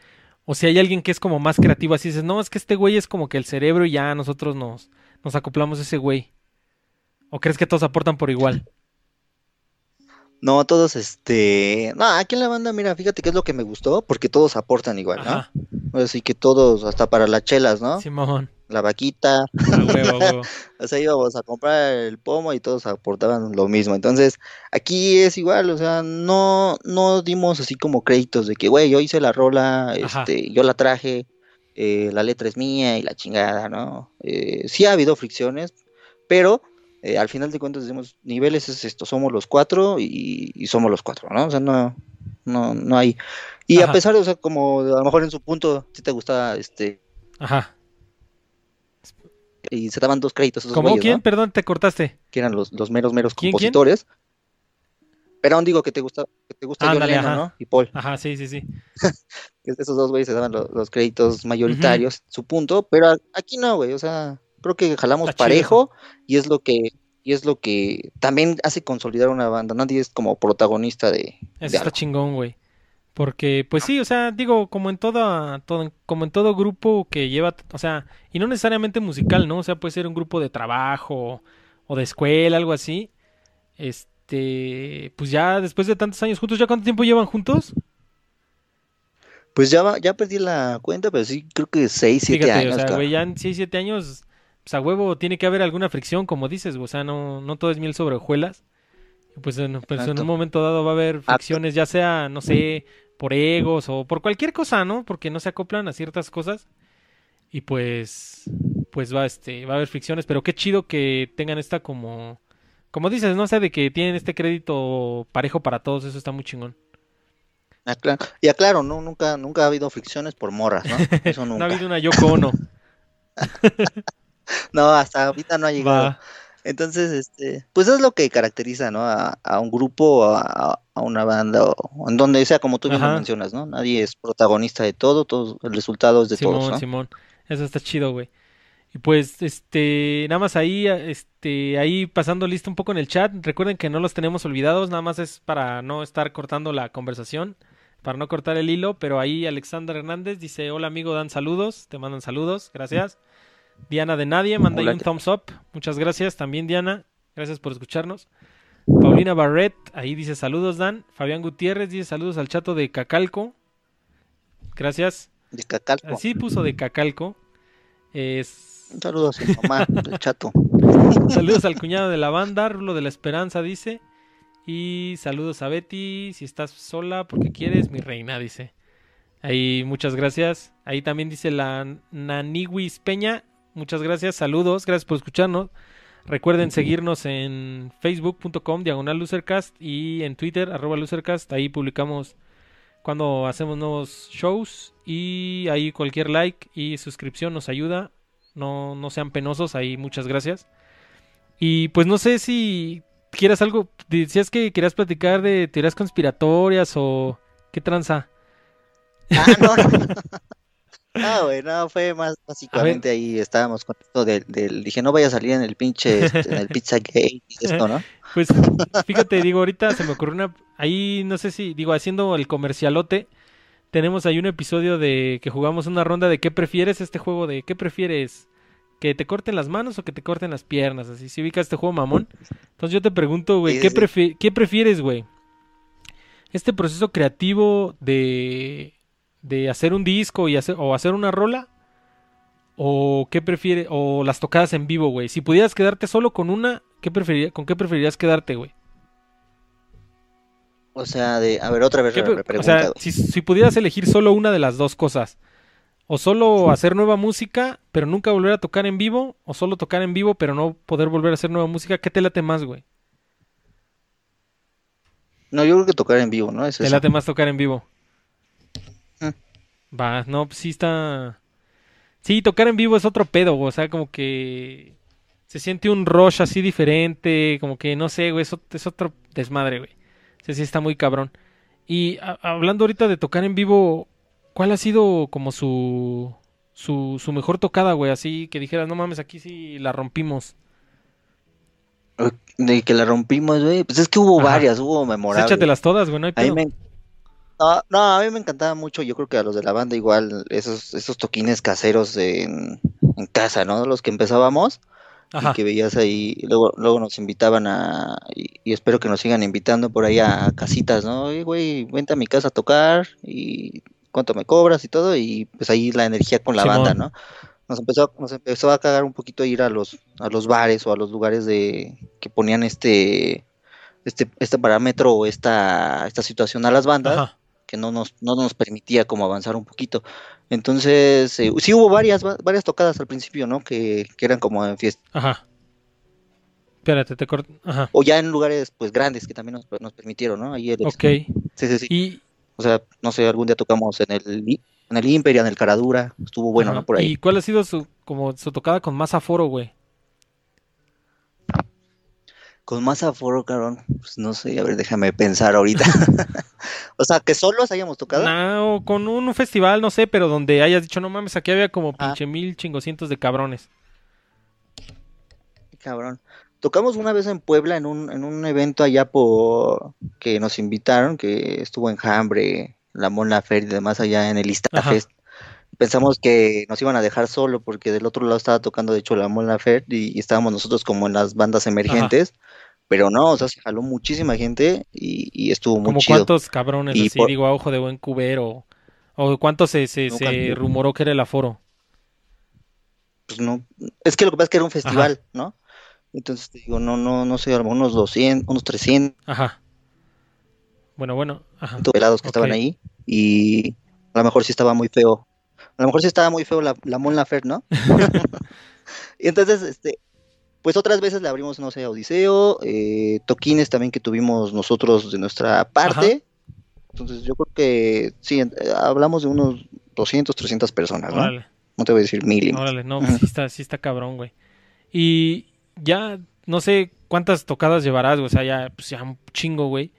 O si hay alguien que es como más creativo, así dices, no, es que este güey es como que el cerebro y ya nosotros nos, nos acoplamos a ese güey. ¿O crees que todos aportan por igual? No, todos, este, no, aquí en la banda, mira, fíjate qué es lo que me gustó, porque todos aportan igual, ¿no? Ajá, Así que todos, hasta para las chelas, ¿no? Simón, La vaquita, huevo, huevo. O sea, íbamos a comprar el pomo y todos aportaban lo mismo. Entonces, aquí es igual, o sea, no, no dimos así como créditos de que, güey, yo hice la rola, Ajá. este, yo la traje, eh, la letra es mía y la chingada, ¿no? Eh, sí ha habido fricciones, pero eh, al final de cuentas decimos, niveles es esto, somos los cuatro y, y somos los cuatro, ¿no? O sea, no, no, no hay. Y Ajá. a pesar de, o sea, como a lo mejor en su punto, si te gustaba, este, Ajá. Y se daban dos créditos esos ¿Cómo? güeyes, ¿Quién? ¿no? Perdón, te cortaste. que eran los, los meros meros ¿Quién, quién? compositores. Pero aún digo que te gusta, que te gusta John Ándale, Lennon, ajá. ¿no? Y Paul. Ajá, sí, sí, sí. Esos dos güeyes se daban lo- los, créditos mayoritarios, su punto, pero aquí no, güey, o sea, creo que jalamos Está chido parejo y es lo que y es lo que también hace consolidar una banda, nadie es como protagonista de, de Eso está algo. chingón, güey. Porque, pues sí, o sea, digo, como en toda, todo, como en todo grupo que lleva, o sea, y no necesariamente musical, ¿no? O sea, puede ser un grupo de trabajo o de escuela, algo así. Este, pues ya después de tantos años juntos, ¿ya cuánto tiempo llevan juntos? Pues ya va- ya perdí la cuenta, pero sí creo que 6, 7 Fíjate, años, o sea, güey, ya en 6, 7 años, pues a huevo tiene que haber alguna fricción, como dices, o sea, no, no todo es miel sobre hojuelas. Pues en, pues en un momento dado va a haber Ah, fricciones, ya sea, no sé, por egos o por cualquier cosa, ¿no? Porque no se acoplan a ciertas cosas. Y pues, pues va, este, va a haber fricciones, pero qué chido que tengan esta como, como dices, no sé, de que tienen este crédito parejo para todos, eso está muy chingón. Acla- y aclaro, no, nunca, nunca ha habido fricciones por morras, ¿no? Eso No ha nunca. habido una Yoko Ono. No, hasta ahorita no ha llegado. Va. Entonces, este, pues es lo que caracteriza, ¿no? A, a un grupo, a, a una banda, o en donde sea, como tú Ajá. mencionas, ¿no? Nadie es protagonista de todo, todo el resultado es de Simón, todos, ¿no? Simón. Eso está chido, güey. Y pues, este, nada más ahí, este, ahí pasando lista un poco en el chat. Recuerden que no los tenemos olvidados, nada más es para no estar cortando la conversación, para no cortar el hilo. Pero ahí Alexander Hernández dice, hola amigo, dan saludos, te mandan saludos, gracias. Diana de Nadie, manda ahí un thumbs up, muchas gracias. También Diana, gracias por escucharnos. Paulina Barrett, ahí dice saludos, Dan. Fabián Gutiérrez dice saludos al chato de Cacalco. Gracias. De Cacalco. Así puso de Cacalco. Es... Un saludo a su mamá, el chato. Saludos al cuñado de la banda, Rulo de la Esperanza, dice. Y saludos a Betty, si estás sola porque quieres, mi reina, dice. Ahí, muchas gracias. Ahí también dice la Naniwis Peña. Muchas gracias, saludos, gracias por escucharnos. Recuerden seguirnos en facebook.com diagonal losercast y en Twitter arroba losercast. Ahí publicamos cuando hacemos nuevos shows y ahí cualquier like y suscripción nos ayuda. No, no sean penosos, ahí muchas gracias. Y pues no sé si quieras algo, decías que querías platicar de teorías conspiratorias o qué tranza. Ah, no. Ah, güey, no, fue más básicamente ahí estábamos con esto del, dije, no vaya a salir en el pinche, este, en el Pizza Gate y esto, ¿no? Pues fíjate, digo, ahorita se me ocurrió una, ahí no sé si, digo, haciendo el comercialote, tenemos ahí un episodio de que jugamos una ronda de qué prefieres este juego de qué prefieres que te corten las manos o que te corten las piernas, así si ubicas este juego mamón. Entonces yo te pregunto, güey, ¿qué, ¿qué prefieres, güey? Este proceso creativo de de hacer un disco y hacer, o hacer una rola? ¿O qué prefieres? O las tocadas en vivo, güey. Si pudieras quedarte solo con una, ¿qué preferirías, ¿con qué preferirías quedarte, güey? O sea, de, a ver, otra vez O sea, si, si, pudieras elegir solo una de las dos cosas, o solo hacer nueva música, pero nunca volver a tocar en vivo, o solo tocar en vivo, pero no poder volver a hacer nueva música, ¿qué te late más, güey? No, yo creo que tocar en vivo, ¿no? te late más tocar en vivo. Va, no, pues sí está. Sí, tocar en vivo es otro pedo, o sea, como que se siente un rush así diferente, como que no sé, güey, es, otro desmadre, güey. O sea, sí está muy cabrón. Y hablando ahorita de tocar en vivo, ¿cuál ha sido como su su, su mejor tocada, güey? Así que dijeras, no mames, aquí sí la rompimos. De que la rompimos, güey. Pues es que hubo varias, hubo memorables. Échatelas todas, güey, no hay pedo. No, a mí me encantaba mucho, yo creo que a los de la banda igual, esos, esos toquines caseros en, casa, ¿no? Los que empezábamos y que veías ahí, luego, luego nos invitaban a, y, espero que nos sigan invitando por ahí a, casitas, ¿no? Oye, güey, vente a mi casa a tocar y cuánto me cobras y todo, y pues ahí la energía con la banda, ¿no? Nos empezó, nos empezó a cagar un poquito ir a los, a los bares o a los lugares de que ponían este, este, este parámetro o esta, esta situación a las bandas que no nos, no nos permitía como avanzar un poquito. Entonces, eh, sí hubo varias, varias tocadas al principio, ¿no? Que, eran como en fiesta. Ajá. Espérate, te corto. Ajá. O ya en lugares, pues, grandes que también nos, nos permitieron, ¿no? Ahí ok. Sí, sí, sí. O sea, no sé, algún día tocamos en el, en el Imperia, en el Caradura. Estuvo bueno, ¿no? Por ahí. ¿Y cuál ha sido su, como, su tocada con más aforo, güey? Con más aforo, cabrón, pues no sé, a ver, déjame pensar ahorita. o sea, que solos hayamos tocado. No, con un, festival, no sé, pero donde hayas dicho, no mames, aquí había como ah. pinche mil chingocientos de cabrones. Cabrón. Tocamos una vez en Puebla en un, en un evento allá por que nos invitaron, que estuvo en Hambre, la Mona Fer y demás allá en el Istafest. Pensamos que nos iban a dejar solo porque del otro lado estaba tocando de hecho la Mona Fer y, estábamos nosotros como en las bandas emergentes. Pero no, o sea, se jaló muchísima gente y, estuvo muy ¿Como cuántos cabrones así, digo, a ojo de buen cubero? ¿O cuánto se, se, rumoró que era el aforo? Pues no, es que lo que pasa es que era un festival, ¿no? Entonces te digo, no, no, no sé, unos 200, unos 300. Ajá. Bueno, bueno, ajá. Pelados que estaban ahí y a lo mejor sí estaba muy feo. A lo mejor sí estaba muy feo la, la Mon ¿no? y entonces, este, pues otras veces le abrimos, no sé, Odiseo, eh, toquines también que tuvimos nosotros de nuestra parte. Entonces yo creo que sí, eh, hablamos de unos 200, 300 personas, ¿no? No te voy a decir mil. Órale, no, pues sí está, sí está cabrón, güey. Y ya, no sé cuántas tocadas llevarás, güey, o sea, ya, pues ya un chingo, güey.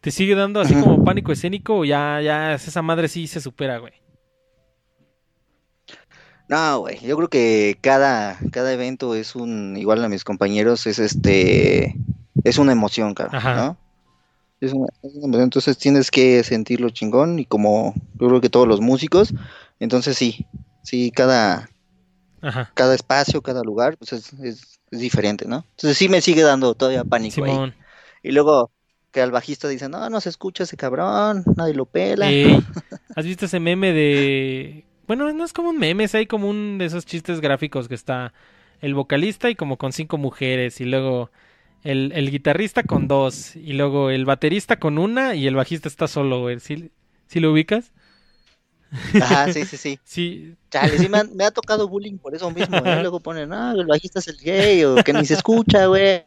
¿Te sigue dando así como pánico escénico o ya, ya esa madre sí se supera, güey? No, güey, yo creo que cada, cada evento es un, igual a mis compañeros, es este, es una emoción, cara, ¿no? Es una, emoción, entonces tienes que sentirlo chingón y como yo creo que todos los músicos, entonces sí, sí, cada, cada espacio, cada lugar, pues es, es, diferente, ¿no? Entonces sí me sigue dando todavía pánico ahí. Y luego que al bajista dice, no, no se escucha ese cabrón, nadie lo pela. ¿Has visto ese meme de bueno, no es como un meme, es ahí como un de esos chistes gráficos que está el vocalista y como con cinco mujeres y luego el, el guitarrista con dos y luego el baterista con una y el bajista está solo, güey. ¿Sí, lo ubicas? Ajá, sí, sí, sí. Sí. Chale, sí me, ha tocado bullying por eso mismo, ¿eh? Luego ponen, ah, el bajista es el gay, o que ni se escucha, güey.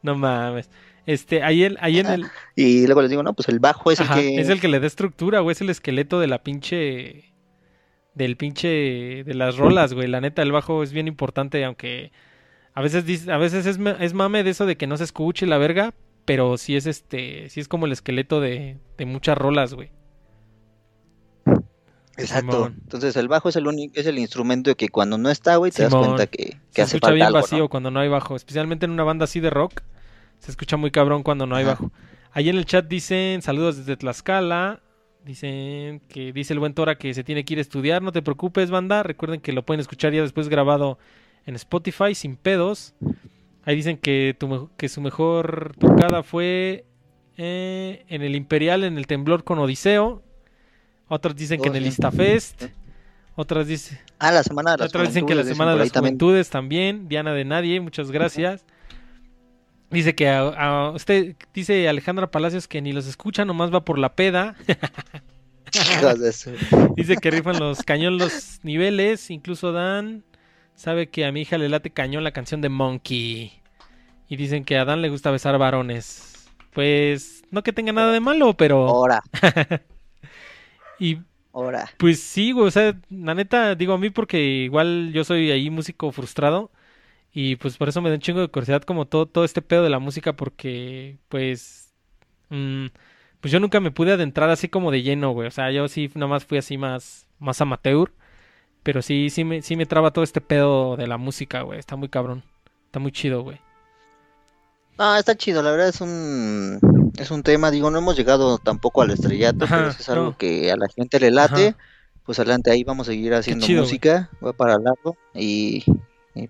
No mames. Este, ahí, el, ahí en el... Y luego les digo, no, pues el bajo es el que... Es el que le da estructura, güey, es el esqueleto de la pinche... Del pinche... De las rolas, güey. La neta, el bajo es bien importante, aunque... A veces, a veces es, es mame de eso de que no se escuche la verga, pero sí es este... Sí es como el esqueleto de, de muchas rolas, güey. Exacto. Entonces el bajo es el único, es el instrumento que cuando no está, güey, te das cuenta que, que se hace escucha bien vacío cuando no hay bajo, especialmente en una banda así de rock, se escucha muy cabrón cuando no hay bajo. Ahí en el chat dicen saludos desde Tlaxcala, dicen que dice el buen Tora que se tiene que ir a estudiar, no te preocupes, banda, recuerden que lo pueden escuchar ya después grabado en Spotify sin pedos. Ahí dicen que, tu, que su mejor tocada fue eh, en el Imperial, en el Temblor con Odiseo. Otros dicen que en el Istafest. Otras dicen. Ah, la semana de las Otras dicen que la semana de las juventudes también. Diana de Nadie, muchas gracias. Dice que a, usted, dice Alejandra Palacios que ni los escucha, nomás va por la peda. dice que rifan los cañón los niveles, incluso Dan sabe que a mi hija le late cañón la canción de Monkey. Y dicen que a Dan le gusta besar varones. Pues no que tenga nada de malo, pero... Ahora. Y Pues sí, güey, o sea, la neta, digo a mí porque igual yo soy ahí músico frustrado y pues por eso me da un chingo de curiosidad como todo, todo este pedo de la música porque pues... Mm, pues yo nunca me pude adentrar así como de lleno, güey, o sea, yo sí nada más fui así más, más amateur, pero sí, sí me, sí me traba todo este pedo de la música, güey, está muy cabrón, está muy chido, güey. Ah, está chido, la verdad es un es un tema, digo, no hemos llegado tampoco al estrellato, pero es algo que a la gente le late, pues adelante ahí vamos a seguir haciendo música, voy para largo. Y,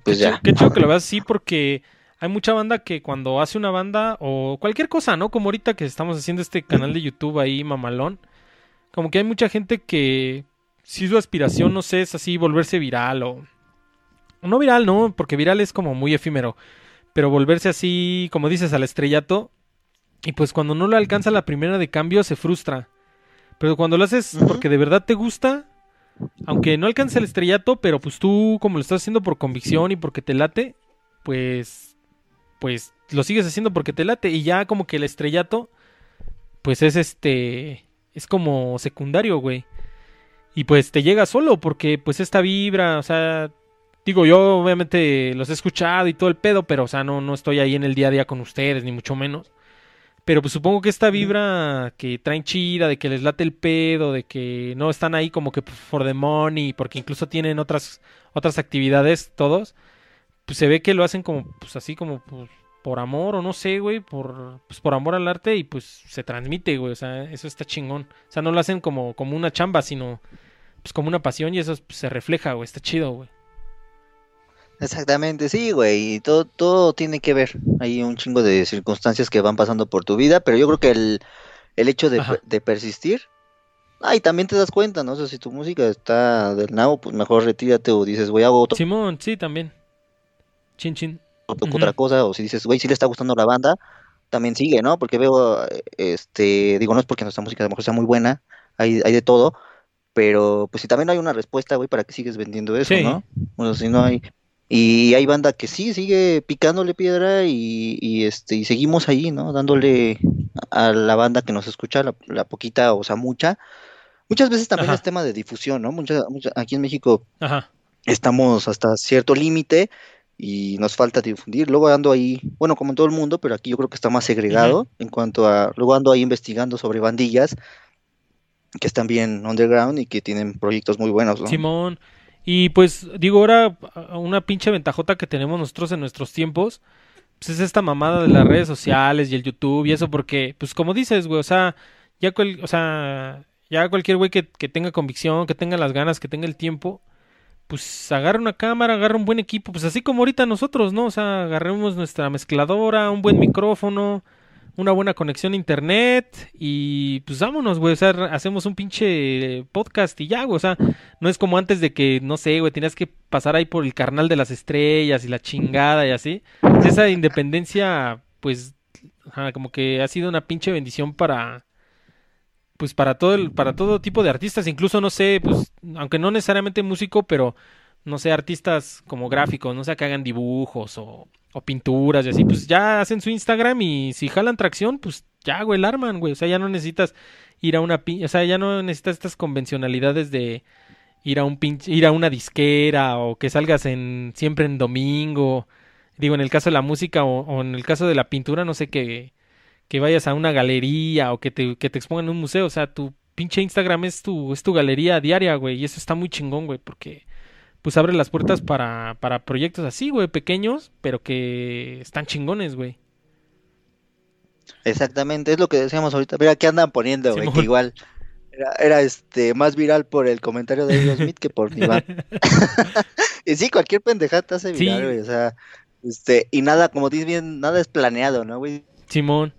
pues ya. qué chido que lo veas así porque hay mucha banda que cuando hace una banda o cualquier cosa, ¿no? Como ahorita que estamos haciendo este canal de YouTube ahí, mamalón, como que hay mucha gente que si su aspiración, no sé, es así volverse viral o... No viral, no, porque viral es como muy efímero pero volverse así, como dices, al estrellato. Y pues cuando no lo alcanza la primera de cambio se frustra. Pero cuando lo haces porque de verdad te gusta, aunque no alcance el estrellato, pero pues tú como lo estás haciendo por convicción y porque te late, pues pues lo sigues haciendo porque te late y ya como que el estrellato pues es este es como secundario, güey. Y pues te llega solo porque pues esta vibra, o sea, Digo, yo obviamente los he escuchado y todo el pedo, pero o sea, no, no estoy ahí en el día a día con ustedes, ni mucho menos. Pero pues supongo que esta vibra que traen chida, de que les late el pedo, de que no están ahí como que for the money, porque incluso tienen otras, otras actividades todos, pues se ve que lo hacen como, pues así como pues, por amor o no sé, güey, por, pues por amor al arte y pues se transmite, güey, o sea, eso está chingón. O sea, no lo hacen como, como una chamba, sino pues como una pasión y eso pues, se refleja, güey, está chido, güey. Exactamente, sí, güey, y todo, todo tiene que ver. Hay un chingo de circunstancias que van pasando por tu vida, pero yo creo que el, el hecho de, de persistir, ay, también te das cuenta, ¿no? O sea, si tu música está del nabo, pues mejor retírate o dices, voy a otro. Simón, sí, también. Chin, chin. Otra cosa, o si dices, güey, si le está gustando la banda, también sigue, ¿no? Porque veo, este, digo, no es porque nuestra música a lo mejor sea muy buena, hay, hay de todo, pero pues si también hay una respuesta, güey, para que sigues vendiendo eso, ¿no? O sea, si no hay, y hay banda que sí sigue picándole piedra y, este y seguimos ahí, ¿no? Dándole a la banda que nos escucha la, poquita, o sea, mucha. Muchas veces también es tema de difusión, ¿no? Mucha, aquí en México estamos hasta cierto límite y nos falta difundir. Luego ando ahí, bueno, como en todo el mundo, pero aquí yo creo que está más segregado en cuanto a, luego ando ahí investigando sobre bandillas que están bien underground y que tienen proyectos muy buenos, ¿no? Simón, y pues digo, ahora una pinche ventajota que tenemos nosotros en nuestros tiempos, pues es esta mamada de las redes sociales y el YouTube y eso porque, pues como dices, güey, o sea, ya, o sea, ya cualquier güey que, que tenga convicción, que tenga las ganas, que tenga el tiempo, pues agarra una cámara, agarra un buen equipo, pues así como ahorita nosotros, ¿no? O sea, agarremos nuestra mezcladora, un buen micrófono, una buena conexión a internet y pues vámonos, güey, o sea, hacemos un pinche podcast y ya, güey, o sea, no es como antes de que, no sé, güey, tenías que pasar ahí por el carnal de las estrellas y la chingada y así. Esa independencia, pues, como que ha sido una pinche bendición para, pues para todo el, para todo tipo de artistas, incluso no sé, pues aunque no necesariamente músico, pero no sé, artistas como gráficos, no sé, que hagan dibujos o, o pinturas y así, pues ya hacen su Instagram y si jalan tracción, pues ya, güey, el arman, güey, o sea, ya no necesitas ir a una, o sea, ya no necesitas estas convencionalidades de ir a un pinche, ir a una disquera o que salgas en siempre en domingo, digo, en el caso de la música o, o en el caso de la pintura, no sé, que que vayas a una galería o que te, que te expongan en un museo. O sea, tu pinche Instagram es tu, es tu galería diaria, güey. Y eso está muy chingón, güey, porque pues abre las puertas para, para proyectos así, güey, pequeños, pero que están chingones, güey. Exactamente, es lo que decíamos ahorita. Mira, ¿qué andan poniendo, güey? que igual era, era, este más viral por el comentario de Will Smith que por Iván. y sí, cualquier pendejada te hace viral, güey. O sea, este, y nada, como dices bien, nada es planeado, ¿no, güey? Simón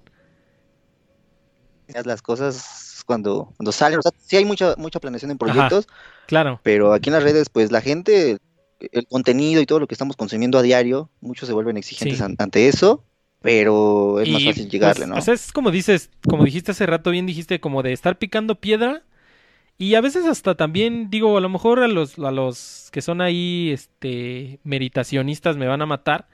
las cosas cuando, cuando salen. O sea, sí hay mucha, mucha planeación en proyectos. claro. Pero aquí en las redes, pues la gente, el contenido y todo lo que estamos consumiendo a diario, muchos se vuelven exigentes ante eso. Pero es más fácil llegarle, pues, ¿no? O sea, es como dices, como dijiste hace rato, bien dijiste, como de estar picando piedra. Y a veces hasta también, digo, a lo mejor a los, a los que son ahí, este, meditacionistas me van a matar.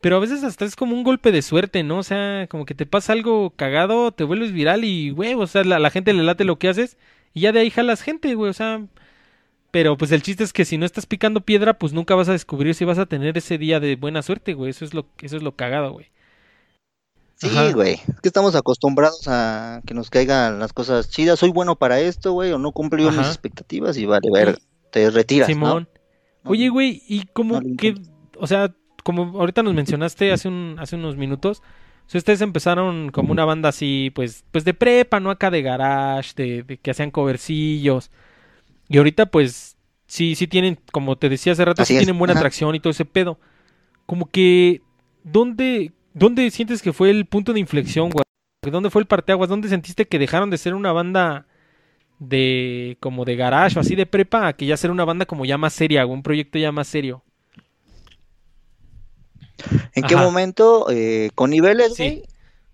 Pero a veces hasta es como un golpe de suerte, ¿no? O sea, como que te pasa algo cagado, te vuelves viral y, güey, o sea, la, la gente le late lo que haces y ya de ahí jalas gente, güey, o sea... Pero pues el chiste es que si no estás picando piedra, pues nunca vas a descubrir si vas a tener ese día de buena suerte, güey. Eso es lo, eso es lo cagado, güey. Sí, güey. Es que estamos acostumbrados a que nos caigan las cosas chidas. Soy bueno para esto, güey, o no cumplió mis expectativas y vale, ver, te retiras. Simón. Oye, güey, ¿y cómo que, o sea, como ahorita nos mencionaste hace, un, hace unos minutos, si ustedes empezaron como una banda así, pues, pues de prepa, no acá de garage, de, que hacían covercillos. Y ahorita, pues, sí, sí tienen, como te decía hace rato, sí tienen buena atracción y todo ese pedo. Como que, ¿dónde, ¿dónde sientes que fue el punto de inflexión, güey? ¿Dónde fue el parteaguas? ¿Dónde sentiste que dejaron de ser una banda de, como de garage o así de prepa, a que ya ser una banda como ya más seria, un proyecto ya más serio? ¿En qué momento? Eh, con niveles,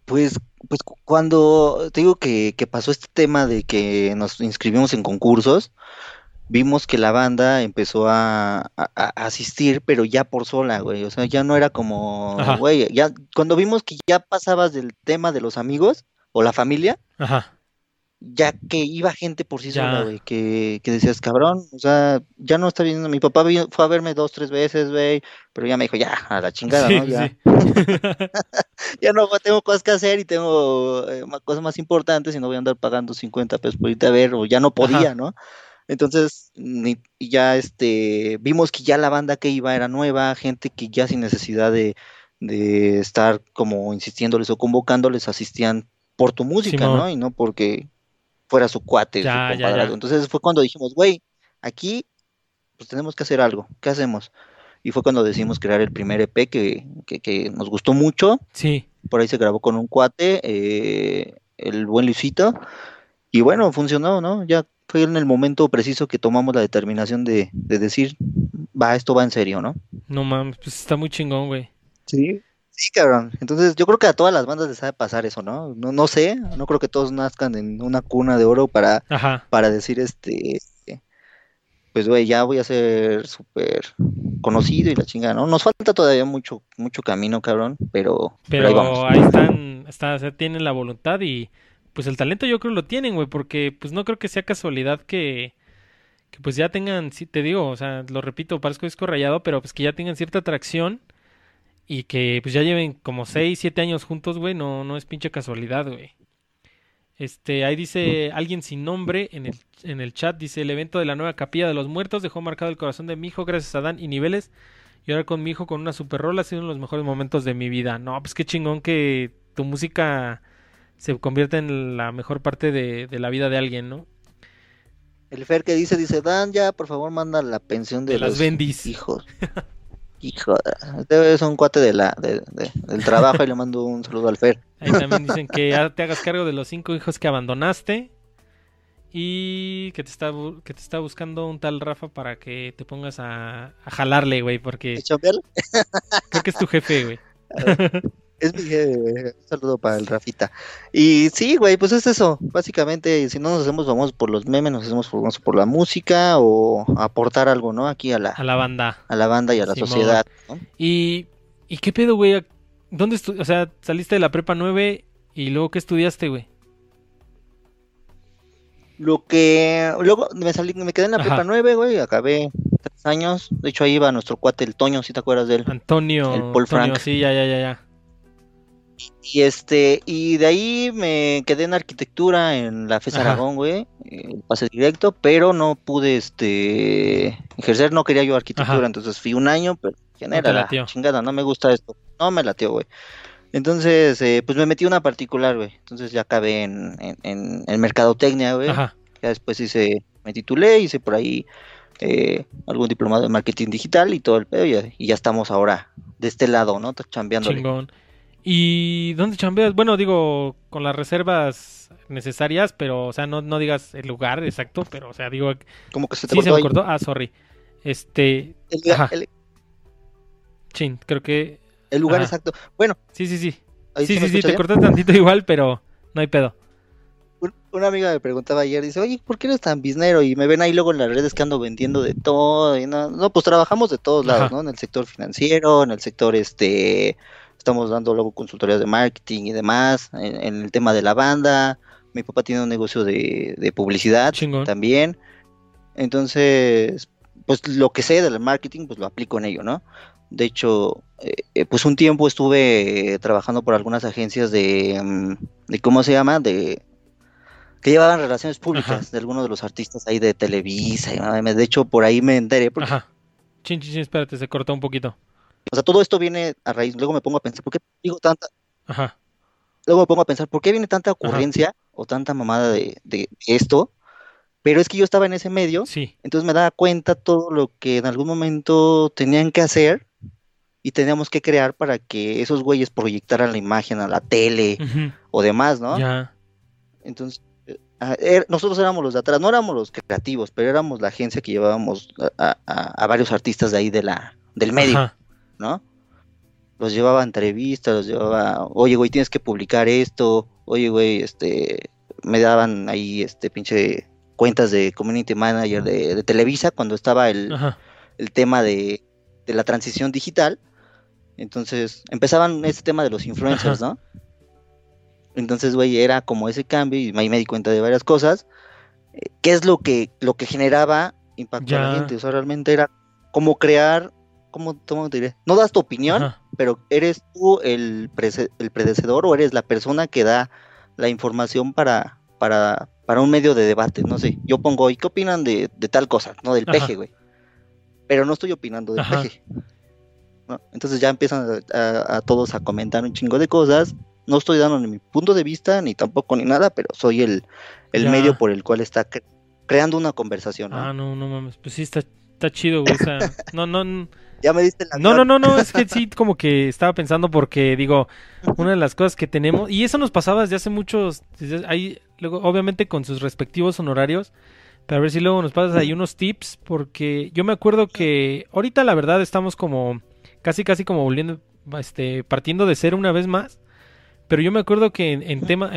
Pues, pues cuando te digo que, pasó este tema de que nos inscribimos en concursos, vimos que la banda empezó a, asistir, pero ya por sola, güey. O sea, ya no era como, güey, ya cuando vimos que ya pasabas del tema de los amigos o la familia, Ajá ya que iba gente por sí sola, güey, que, que, decías, cabrón, o sea, ya no está viendo, mi papá fue a verme dos, tres veces, güey, pero ya me dijo, ya, a la chingada, ¿no? Ya, ya no tengo cosas que hacer y tengo eh, cosas más importantes y no voy a andar pagando 50 pesos por irte a ver, o ya no podía, ¿no? Entonces, ni, ya este, vimos que ya la banda que iba era nueva, gente que ya sin necesidad de, de estar como insistiéndoles o convocándoles asistían por tu música, ¿no? Y no porque fuera su cuate, su Entonces fue cuando dijimos, güey, aquí pues tenemos que hacer algo, ¿qué hacemos? Y fue cuando decidimos crear el primer EP que, que, nos gustó mucho. Sí. Por ahí se grabó con un cuate, eh, el buen Luisito. Y bueno, funcionó, ¿no? Ya fue en el momento preciso que tomamos la determinación de, de decir, va, esto va en serio, ¿no? No mames, pues está muy chingón, güey. Sí. Sí, cabrón. Entonces, yo creo que a todas las bandas les sabe pasar eso, ¿no? No, no sé, no creo que todos nazcan en una cuna de oro para, para decir, este, pues, güey, ya voy a ser súper conocido y la chingada, ¿no? Nos falta todavía mucho, mucho camino, cabrón, pero, pero, ahí, están, está, tienen la voluntad y, pues, el talento yo creo lo tienen, güey, porque, pues, no creo que sea casualidad que, que pues, ya tengan, sí, te digo, o sea, lo repito, parezco disco rayado, pero, pues, que ya tengan cierta atracción y que pues ya lleven como 6, 7 años juntos, güey, no, no es pinche casualidad, güey. Este, ahí dice alguien sin nombre en el, en el chat, dice el evento de la nueva capilla de los muertos dejó marcado el corazón de mi hijo gracias a Dan y Niveles. Y ahora con mi hijo con una super rola ha sido uno de los mejores momentos de mi vida. No, pues qué chingón que tu música se convierta en la mejor parte de, la vida de alguien, ¿no? El Fer que dice, dice, Dan, ya por favor manda la pensión de, los hijos. Hijo, este es un cuate de la, del trabajo y le mando un saludo al Fer. Ahí también dicen que te hagas cargo de los cinco hijos que abandonaste y que te está que te está buscando un tal Rafa para que te pongas a, a jalarle, güey, porque creo que es tu jefe, güey. Es mi Un saludo para el Rafita. Y sí, güey, pues es eso. Básicamente, si no nos hacemos famosos por los memes, nos hacemos famosos por la música o aportar algo, ¿no? Aquí a la, a la banda. A la banda y a la sociedad. ¿Y, ¿Y qué pedo, güey? ¿Dónde O sea, saliste de la prepa 9 y luego qué estudiaste, güey? Lo que. Luego me salí, me quedé en la prepa 9, güey, acabé tres años. De hecho, ahí iba nuestro cuate, el Toño, si te acuerdas de él. Antonio. El Paul Frank. Sí, ya, ya, ya, ya. Y este, y de ahí me quedé en arquitectura en la FES Aragón, güey, pase directo, pero no pude este ejercer, no quería yo arquitectura, entonces fui un año, pero ¿quién era la chingada? No me gusta esto, no me latió, güey. Entonces, eh, pues me metí una particular, güey. Entonces ya acabé en, en, en, mercadotecnia, güey. Ya después hice, me titulé, hice por ahí eh, algún diplomado de marketing digital y todo el pedo. Y, ya estamos ahora de este lado, ¿no? Chambeando. Chingón. ¿Y dónde chambeas? Bueno, digo, con las reservas necesarias, pero, o sea, no, no digas el lugar exacto, pero, o sea, digo... ¿Cómo que se te sí, se me cortó. Ah, sorry. Este... El, Chin, creo que... El lugar exacto. Bueno. Sí, sí, sí. Sí, sí, sí, te corté tantito igual, pero no hay pedo. una amiga me preguntaba ayer, dice, oye, ¿por qué eres tan biznero? Y me ven ahí luego en las redes que ando vendiendo de todo. Y no, no, pues trabajamos de todos lados, ¿no? En el sector financiero, en el sector este estamos dando luego consultorías de marketing y demás, en, el tema de la banda, mi papá tiene un negocio de, publicidad también, entonces, pues lo que sé del marketing, pues lo aplico en ello, ¿no? De hecho, eh, pues un tiempo estuve trabajando por algunas agencias de, mm, de ¿cómo se llama? De que llevaban relaciones públicas de algunos de los artistas ahí de Televisa. de hecho, por ahí me enteré. Porque... Ajá. Chin, chin, espérate, se cortó un poquito. O sea, todo esto viene a raíz, luego me pongo a pensar, ¿por qué digo tanta? Ajá. Luego me pongo a pensar, ¿por qué viene tanta ocurrencia o tanta mamada de, esto? Pero es que yo estaba en ese medio, sí. entonces me daba cuenta todo lo que en algún momento tenían que hacer y teníamos que crear para que esos güeyes proyectaran la imagen a la tele o demás, ¿no? Ya. Entonces, eh, er, nosotros éramos los de atrás, no éramos los creativos, pero éramos la agencia que llevábamos a, varios artistas de ahí de la, del medio. ¿No? Los llevaba a entrevistas, los llevaba, oye, güey, tienes que publicar esto, oye, güey, este, me daban ahí, este, pinche cuentas de community manager de, Televisa cuando estaba el, tema de, la transición digital. Entonces empezaban ese tema de los influencers, ¿no? Entonces, güey, era como ese cambio y ahí me di cuenta de varias cosas. Eh, ¿Qué es lo que, lo que generaba impacto a la gente? O sea, realmente era como crear ¿cómo, te diré? No das tu opinión, pero eres tú el, el predecedor o eres la persona que da la información para, para, para un medio de debate, no sé. Yo pongo, ¿y qué opinan de, tal cosa? No, del peje, güey. Pero no estoy opinando del peje. Entonces ya empiezan a, todos a comentar un chingo de cosas. No estoy dando ni mi punto de vista, ni tampoco ni nada, pero soy el, el medio por el cual está creando una conversación. Ah, no, no mames. Pues sí, está, está chido, güey. O sea, no, no, ya me diste la No, no, no, no, es que sí, como que estaba pensando porque, digo, una de las cosas que tenemos, y eso nos pasaba desde hace muchos, ahí, luego, obviamente con sus respectivos honorarios, pero a ver si luego nos pasas ahí unos tips, porque yo me acuerdo que ahorita la verdad estamos como, casi, casi como volviendo, este, partiendo de cero una vez más, pero yo me acuerdo que en, tema,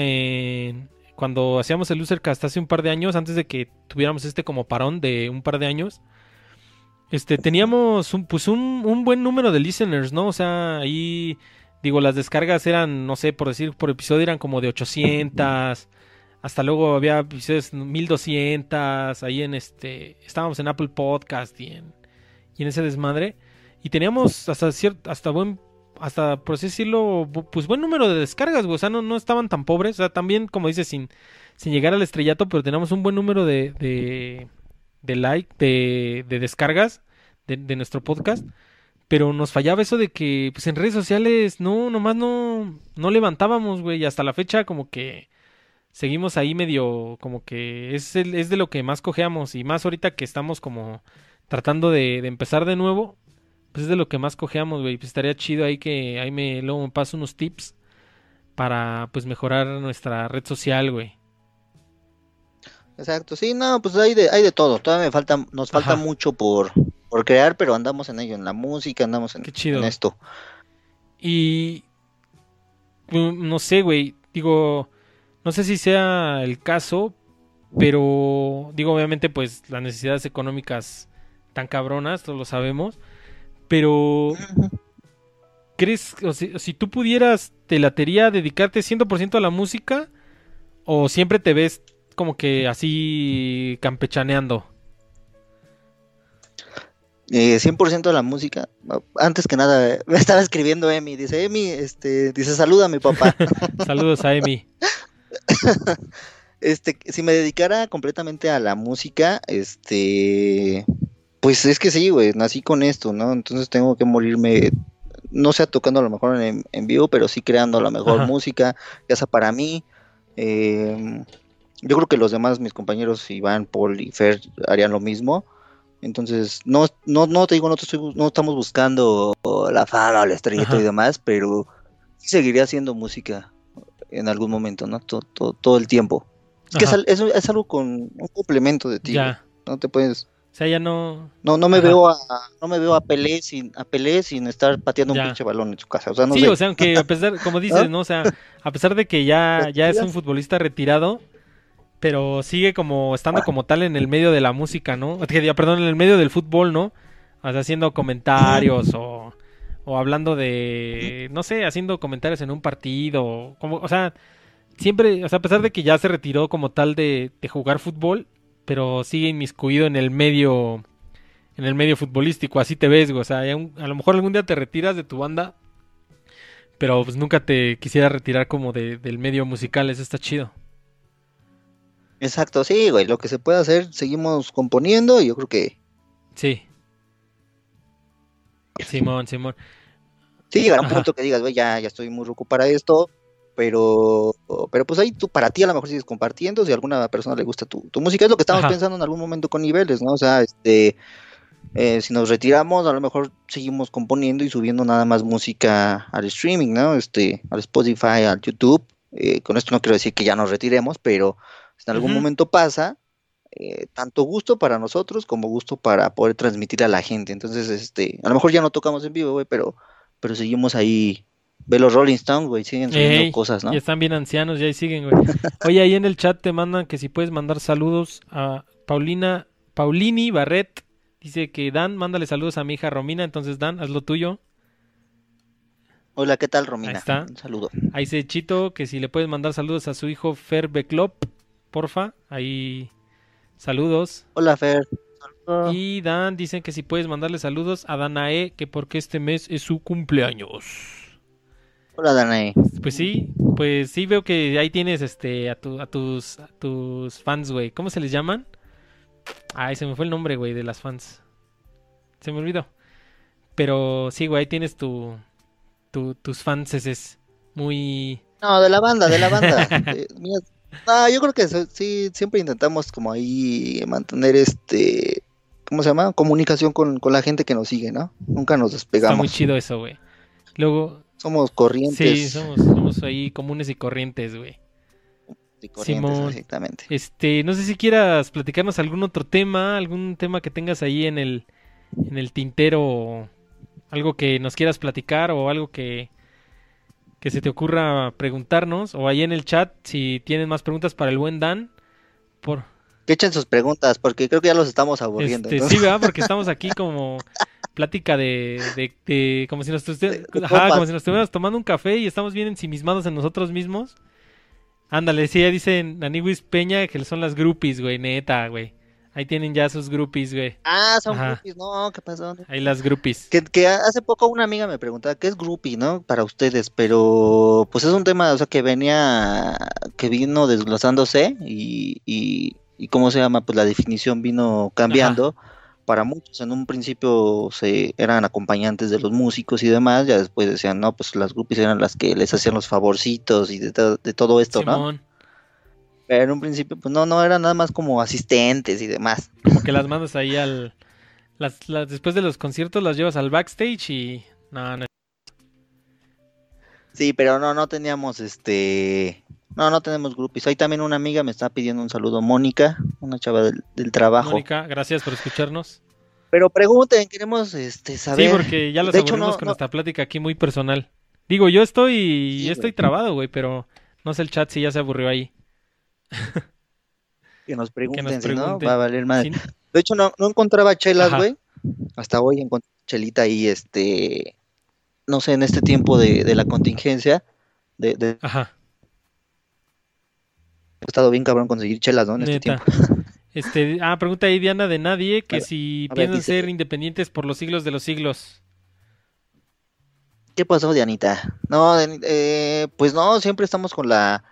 cuando hacíamos el Losercast hace un par de años, antes de que tuviéramos este como parón de un par de años, este, teníamos un, pues un, un, buen número de listeners, ¿no? O sea, ahí, digo, las descargas eran, no sé, por decir, por episodio eran como de 800, hasta luego había episodios 1200, ahí en este, estábamos en Apple Podcast y en, y en ese desmadre, y teníamos hasta cierto, hasta buen, hasta por así decirlo, pues buen número de descargas, güey, o sea, no, estaban tan pobres, o sea, también, como dices, sin, llegar al estrellato, pero teníamos un buen número de de like, de, de descargas de, de, nuestro podcast. Pero nos fallaba eso de que, pues en redes sociales, no, nomás no, no levantábamos, güey. Y hasta la fecha, como que seguimos ahí medio, como que es, el, es de lo que más cojeamos. Y más ahorita que estamos como tratando de, de empezar de nuevo, pues es de lo que más cojeamos, güey. Pues estaría chido ahí que ahí me, luego me paso unos tips para, pues, mejorar nuestra red social, güey. Exacto, sí, no, pues hay de, hay de todo. Todavía me falta, nos falta mucho por, por crear, pero andamos en ello, en la música, andamos en, esto. Y mm, no sé, güey, digo, no sé si sea el caso, pero digo, obviamente, pues las necesidades económicas tan cabronas, todos lo sabemos, pero ¿crees, o si, si tú pudieras, te latería dedicarte 100% a la música o siempre te ves como que así campechaneando? Eh, 100% a la música. Antes que nada, me estaba escribiendo Emi. Dice, Emi, este, dice, saluda a mi papá. Saludos a Emi. este, si me dedicara completamente a la música, este, pues es que sí, güey, nací con esto, ¿no? Entonces tengo que morirme, no sea tocando a lo mejor en, vivo, pero sí creando a lo mejor música, ya sea para mí. Em, yo creo que los demás, mis compañeros, Iván, Paul y Fer, harían lo mismo. Entonces, no, no, no te digo, no, no estamos buscando la fama o la estrellita y demás, pero sí seguiría haciendo música en algún momento, ¿no? Todo, todo, el tiempo. Es que es, es, algo con un complemento de ti. Ya. No te puedes. O sea, ya no. No, no me veo a, no me veo a Pelé sin, a Pelé sin estar pateando un pinche balón en su casa. O sea, no sí, o sea, aunque a pesar, como dices, ¿no? O sea, a pesar de que ya, ya es un futbolista retirado, pero sigue como estando como tal en el medio de la música, ¿no? Perdón, en el medio del fútbol, ¿no? O sea, haciendo comentarios o, o hablando de, no sé, haciendo comentarios en un partido, como, o sea, siempre, o sea, a pesar de que ya se retiró como tal de, de jugar fútbol, pero sigue inmiscuido en el medio, en el medio futbolístico, así te ves, güey, o sea, a lo mejor algún día te retiras de tu banda, pero pues nunca te quisiera retirar como de, del medio musical, eso está chido. Exacto, sí, güey, lo que se puede hacer, seguimos componiendo y yo creo que... Sí. Simón, Simón. Sí, llegará un punto que digas, güey, ya, ya estoy muy ruco para esto, pero, pero pues ahí tú, para ti a lo mejor sigues compartiendo, si a alguna persona le gusta tu, tu música, es lo que estamos pensando en algún momento con niveles, ¿no? O sea, este, eh, si nos retiramos, a lo mejor seguimos componiendo y subiendo nada más música al streaming, ¿no? Este, al Spotify, al YouTube. Eh, con esto no quiero decir que ya nos retiremos, pero en algún momento pasa, eh, tanto gusto para nosotros como gusto para poder transmitir a la gente. Entonces, este, a lo mejor ya no tocamos en vivo, güey, pero, pero seguimos ahí. Ve los Rolling Stones, güey, siguen subiendo cosas, ¿no? Ya están bien ancianos, ya ahí siguen, güey. Oye, ahí en el chat te mandan que si puedes mandar saludos a Paulina, Paulini Barret. Dice que Dan, mándale saludos a mi hija Romina. Entonces, Dan, haz lo tuyo. Hola, ¿qué tal, Romina? Ahí está. Un saludo. Ahí se Chito que si le puedes mandar saludos a su hijo Fer Beclop porfa. Ahí, saludos. Hola, Fer. Y Dan dicen que si puedes mandarle saludos a Danae, que porque este mes es su cumpleaños. Hola, Danae. Pues sí, pues sí veo que ahí tienes este a, tu, a tus tus fans, güey. ¿Cómo se les llaman? Ay, se me fue el nombre, güey, de las fans. Se me olvidó. Pero sí, güey, ahí tienes tu, tu tus fans es muy No, de la banda, de la banda. Eh, no, yo creo que sí, siempre intentamos como ahí mantener este, ¿cómo se llama? Comunicación con, la gente que nos sigue, ¿no? Nunca nos despegamos. Está muy chido eso, güey. Luego... Somos corrientes. Sí, somos, ahí comunes y corrientes, güey. Simón, exactamente. Este, no sé si quieras platicarnos algún otro tema, algún tema que tengas ahí en el, en el tintero, algo que nos quieras platicar o algo que, que se te ocurra preguntarnos o ahí en el chat si tienen más preguntas para el buen Dan. Por... Que echen sus preguntas porque creo que ya los estamos aburriendo. Este, sí, ¿verdad? Porque estamos aquí como plática de, de, como si nos estuviéramos tomando un café y estamos bien ensimismados en nosotros mismos. Ándale, sí, ya dicen Aniwis Peña que son las groupies, güey, neta, güey. Ahí tienen ya sus groupies, güey. Ah, son groupies, no, ¿qué pasó? Ahí las groupies. Que, que, hace poco una amiga me preguntaba qué es groupie, ¿no? Para ustedes, pero pues es un tema, o sea, que venía, que vino desglosándose y, y, y ¿cómo se llama? Pues la definición vino cambiando. Para muchos en un principio se eran acompañantes de los músicos y demás, ya después decían, no, pues las groupies eran las que les hacían los favorcitos y de, de todo esto, Simón. ¿no? Pero en un principio, pues no, no, eran nada más como asistentes y demás. Como que las mandas ahí al... Las, después de los conciertos las llevas al backstage y... No, no. Sí, pero no, no teníamos este... No, no tenemos grupos. Hoy también una amiga me está pidiendo un saludo, Mónica, una chava del, trabajo. Mónica, gracias por escucharnos. Pero pregunten, queremos este, saber. Sí, porque ya los aburrimos con nuestra plática aquí muy personal. Digo, yo estoy, yo estoy trabado, güey, pero no sé el chat si ya se aburrió ahí. Que nos pregunten, si no, va a valer más. De hecho, no, no encontraba chelas, güey. Hasta hoy encontré chelita ahí, este, no sé, en este tiempo de, de la contingencia. De, de... Ajá. Ha estado bien cabrón conseguir chelas, ¿no? En este tiempo. Este, ah, pregunta ahí Diana de nadie que si piensan ser independientes por los siglos de los siglos. ¿Qué pasó, Dianita? No, eh, pues no, siempre estamos con la...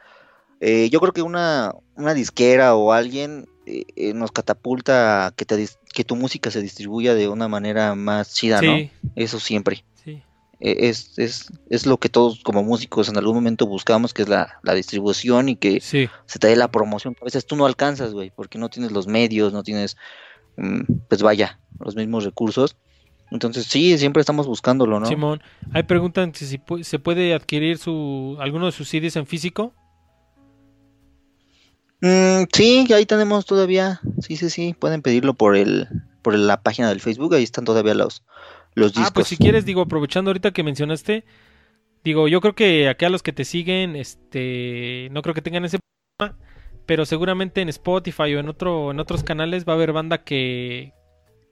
Eh, yo creo que una, una disquera o alguien eh, nos catapulta a que, te, que tu música se distribuya de una manera más chida, ¿no? Eso siempre. Sí. Es, es, es, lo que todos como músicos en algún momento buscamos, que es la, la distribución y que se te dé la promoción. A veces tú no alcanzas, güey, porque no tienes los medios, no tienes, mm, pues vaya, los mismos recursos. Entonces sí, siempre estamos buscándolo, ¿no? Simón, hay preguntan si, se puede adquirir su alguno de sus CDs en físico. Mm, sí, ahí tenemos todavía, sí, sí, sí, pueden pedirlo por el por la página del Facebook, ahí están todavía los los discos. Ah, pues si quieres, digo, aprovechando ahorita que mencionaste, digo, yo creo que acá los que te siguen, este, no creo que tengan ese problema, pero seguramente en Spotify o en otro en otros canales va a haber banda que